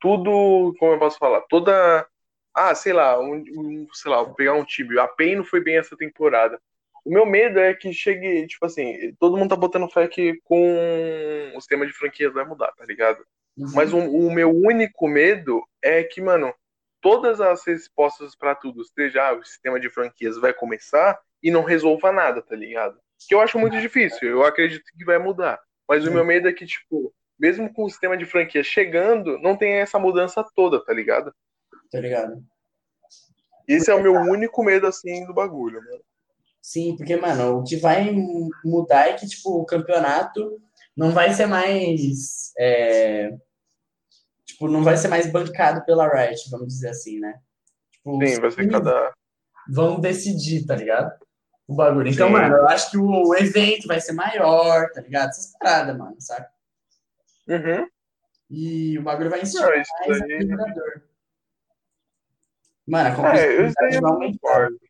tudo, como eu posso falar, toda, ah, sei lá, um, um- sei lá, pegar um time, a PEN não foi bem essa temporada. O meu medo é que chegue, tipo assim, todo mundo tá botando fé que com o sistema de franquias vai mudar, tá ligado? Uhum. Mas o, o meu único medo é que, mano, todas as respostas para tudo, seja ah, o sistema de franquias vai começar e não resolva nada, tá ligado? Que eu acho muito difícil, eu acredito que vai mudar. Mas o meu medo é que, tipo, mesmo com o sistema de franquia chegando, não tem essa mudança toda, tá ligado? Tá ligado? Esse é o meu único medo, assim, do bagulho, mano. Sim, porque, mano, o que vai mudar é que, tipo, o campeonato não vai ser mais. é, Tipo, não vai ser mais bancado pela Riot, vamos dizer assim, né? Tipo, Sim, vai ser cada. Vão decidir, tá ligado? O bagulho. Então, Sim. mano, eu acho que o evento vai ser maior, tá ligado? Essas paradas, mano, sabe? Uhum. E o bagulho vai isso mais daí. Mano, a É, isso competitividade daí eu vai aumentar. concordo.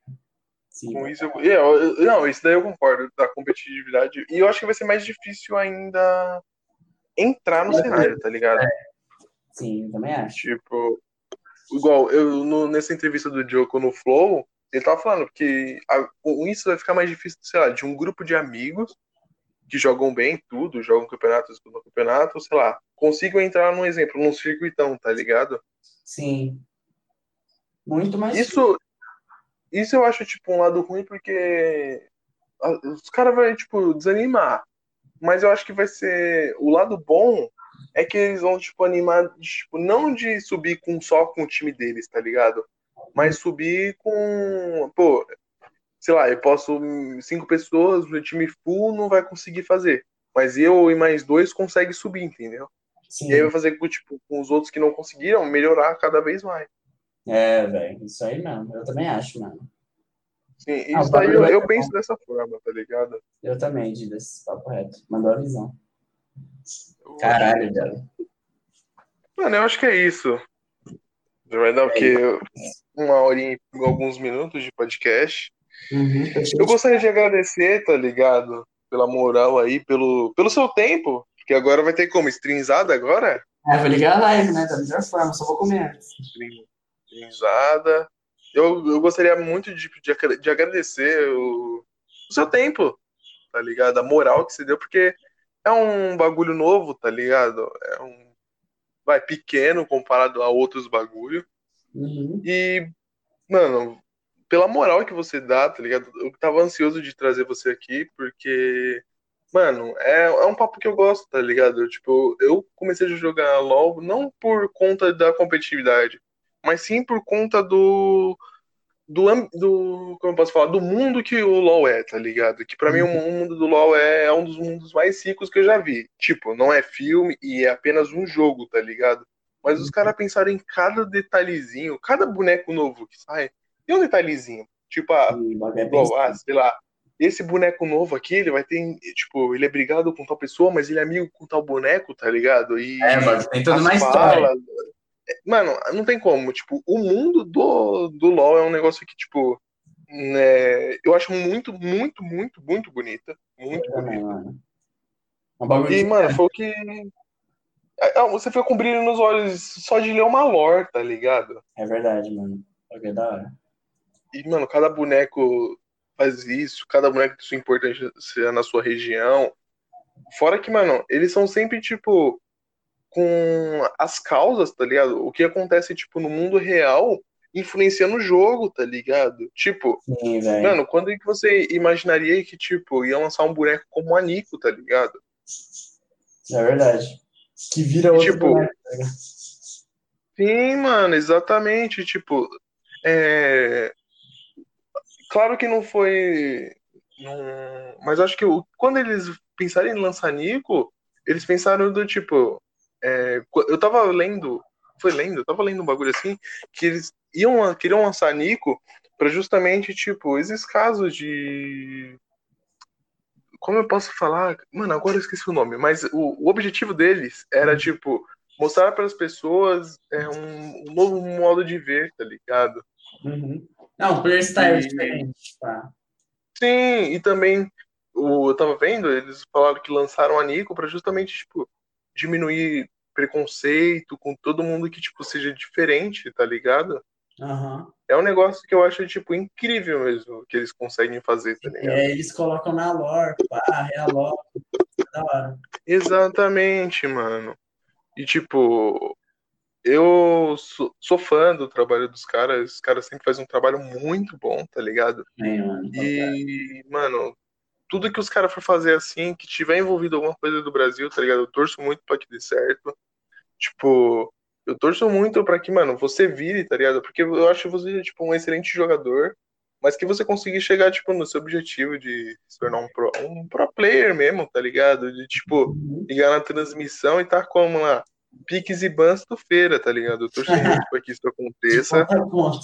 Sim, Com isso, eu, eu- eu- não, isso daí eu concordo, da competitividade. E eu acho que vai ser mais difícil ainda entrar no É. cenário, tá ligado? sim, eu também acho. Tipo, igual, eu no- nessa entrevista do Diogo no Flow, ele tava falando que a- isso vai ficar mais difícil, sei lá, de um grupo de amigos que jogam bem tudo, jogam campeonato, disputam campeonato, sei lá, consigam entrar num exemplo, num circuitão, tá ligado? Sim. Muito mais. Isso, isso eu acho, tipo, um lado ruim porque os caras vão, tipo, desanimar. Mas eu acho que vai ser. O lado bom é que eles vão, tipo, animar, tipo, não de subir com só com o time deles, tá ligado? Mas subir com. Pô, sei lá, eu posso. Cinco pessoas, meu time full não vai conseguir fazer. Mas eu e mais dois conseguem subir, entendeu? Sim. E aí vai fazer com, tipo, com os outros que não conseguiram melhorar cada vez mais. É, velho. Isso aí mesmo. Eu também acho, mano. Sim, Ah, o isso daí bagulho eu, vai eu penso bom. dessa forma, tá ligado? Eu também, Didas. Papo reto. Mandou a visão. Caralho, velho. Mano, eu acho que é isso. Já vai dar o quê? Uma horinha e alguns minutos de podcast. Uhum, Eu gostaria de agradecer, tá ligado? Pela moral aí, pelo, pelo seu tempo. Porque agora vai ter como? Streamzada agora? É, vou ligar a live, né? Da melhor forma, só vou comer Streamzada. Eu, eu gostaria muito de, de, de agradecer o, o seu tempo, tá ligado? A moral que você deu, porque é um bagulho novo, tá ligado? É um. Vai, pequeno comparado a outros bagulho. Uhum. E, mano, pela moral que você dá, tá ligado? Eu tava ansioso de trazer você aqui, porque, mano, é, é um papo que eu gosto, tá ligado? Tipo, eu comecei a jogar LOL não por conta da competitividade, mas sim por conta do. Do, do. Como eu posso falar? Do mundo que o LoL é, tá ligado? Que pra mim o mundo do LoL é, é um dos mundos mais ricos que eu já vi. Tipo, não é filme e é apenas um jogo, tá ligado? Mas os caras pensaram em cada detalhezinho, cada boneco novo que sai, tem um detalhezinho. Tipo, ah, é igual, ah, sei lá, esse boneco novo aqui, ele vai ter, tipo, ele é brigado com tal pessoa, mas ele é amigo com tal boneco, tá ligado? E É, mano, tem toda uma história. falas- Mano, não tem como. Tipo, o mundo do, do LoL é um negócio que, tipo, né, eu acho muito, muito, muito, muito bonita. Muito também, bonita. mano. É um E, mano, foi o que. Ah, Você foi com brilho nos olhos só de ler uma lore, tá ligado? É verdade, mano. O bagulho é da hora. E, mano, cada boneco faz isso, cada boneco tem sua importância na sua região. Fora que, mano, eles são sempre, tipo, com as causas, tá ligado? O que acontece, tipo, no mundo real influenciando o jogo, tá ligado? Tipo, Sim, mano, quando é que você imaginaria que, tipo, ia lançar um boneco como a Nico, tá ligado? É verdade. Que vira outro Tipo, ligado? Sim, mano, exatamente. Tipo, é... claro que não foi. não- Mas acho que o- quando eles pensaram em lançar Nico, eles pensaram do tipo. é, Eu tava lendo, foi lendo, eu tava lendo um bagulho assim, que eles iam, queriam lançar Nico pra justamente, tipo, esses casos de. Como eu posso falar? Mano, agora eu esqueci o nome, mas o, o objetivo deles era, tipo, mostrar para as pessoas é, um, um novo modo de ver, tá ligado? Uhum. Não, player style E- diferente. Tá? Sim, e também o, eu tava vendo, eles falaram que lançaram a Nico para justamente, tipo, diminuir preconceito com todo mundo que, tipo, seja diferente, tá ligado? Uhum. É um negócio que eu acho, tipo, incrível mesmo que eles conseguem fazer, tá ligado? É, eles colocam na lore, pá, realocam. Da hora. Exatamente, mano. E, tipo, eu sou, sou fã do trabalho dos caras. Os caras sempre fazem um trabalho muito bom, tá ligado? É, mano. E, mano, tudo que os caras for fazer assim, que tiver envolvido alguma coisa do Brasil, tá ligado? Eu torço muito pra que dê certo. Tipo, eu torço muito pra que, mano, você vire, tá ligado? Porque eu acho você, tipo, um excelente jogador, mas que você consiga chegar, tipo, no seu objetivo de se tornar um pro, um pro player mesmo, tá ligado? De, tipo, ligar na transmissão e tá como lá? Piques e bans do feira, tá ligado? Eu torço muito pra que isso aconteça. De ponto a ponto.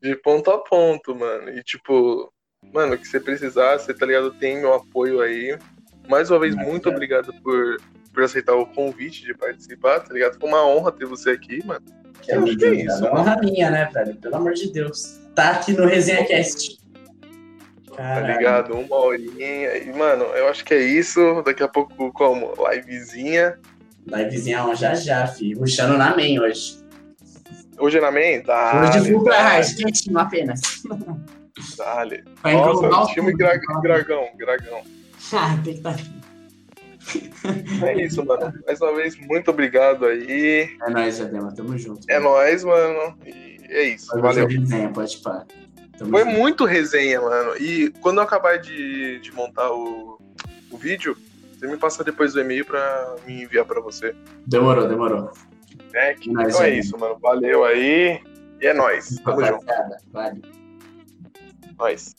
De ponto a ponto, mano. E, tipo, mano, que você precisar, você, tá ligado? Tem meu apoio aí. Mais uma vez, muito obrigado por, por aceitar o convite de participar, tá ligado? Foi uma honra ter você aqui, mano. Que Eu acho que é isso, É uma honra minha, né, velho? Pelo amor de Deus. Tá aqui no Resenha Cast. Tá ligado? Uma horinha. E, mano, eu acho que é isso. Daqui a pouco, como? Livezinha. Livezinha ó, já já, filho. Ruxando na main hoje. Hoje é na main? Dale, hoje de full dale, hard, quentinho apenas. dale. Englobar Nossa, o time tudo. gra- Dragão, Dragão. Ah, tem que tá. É isso, mano. Mais uma vez, muito obrigado aí. É nóis, Jadema. Tamo junto. É nóis, mano. E é isso. Pode Valeu. resenha, pode pá. Tamo Foi junto. muito resenha, mano. E quando eu acabar de, de montar o, o vídeo, você me passa depois o e-mail pra me enviar pra você. Demorou, demorou. É, que- Nóis, então é isso, mano. Valeu aí. E é nóis. Tamo junto. Rapaziada, Vale. Nóis.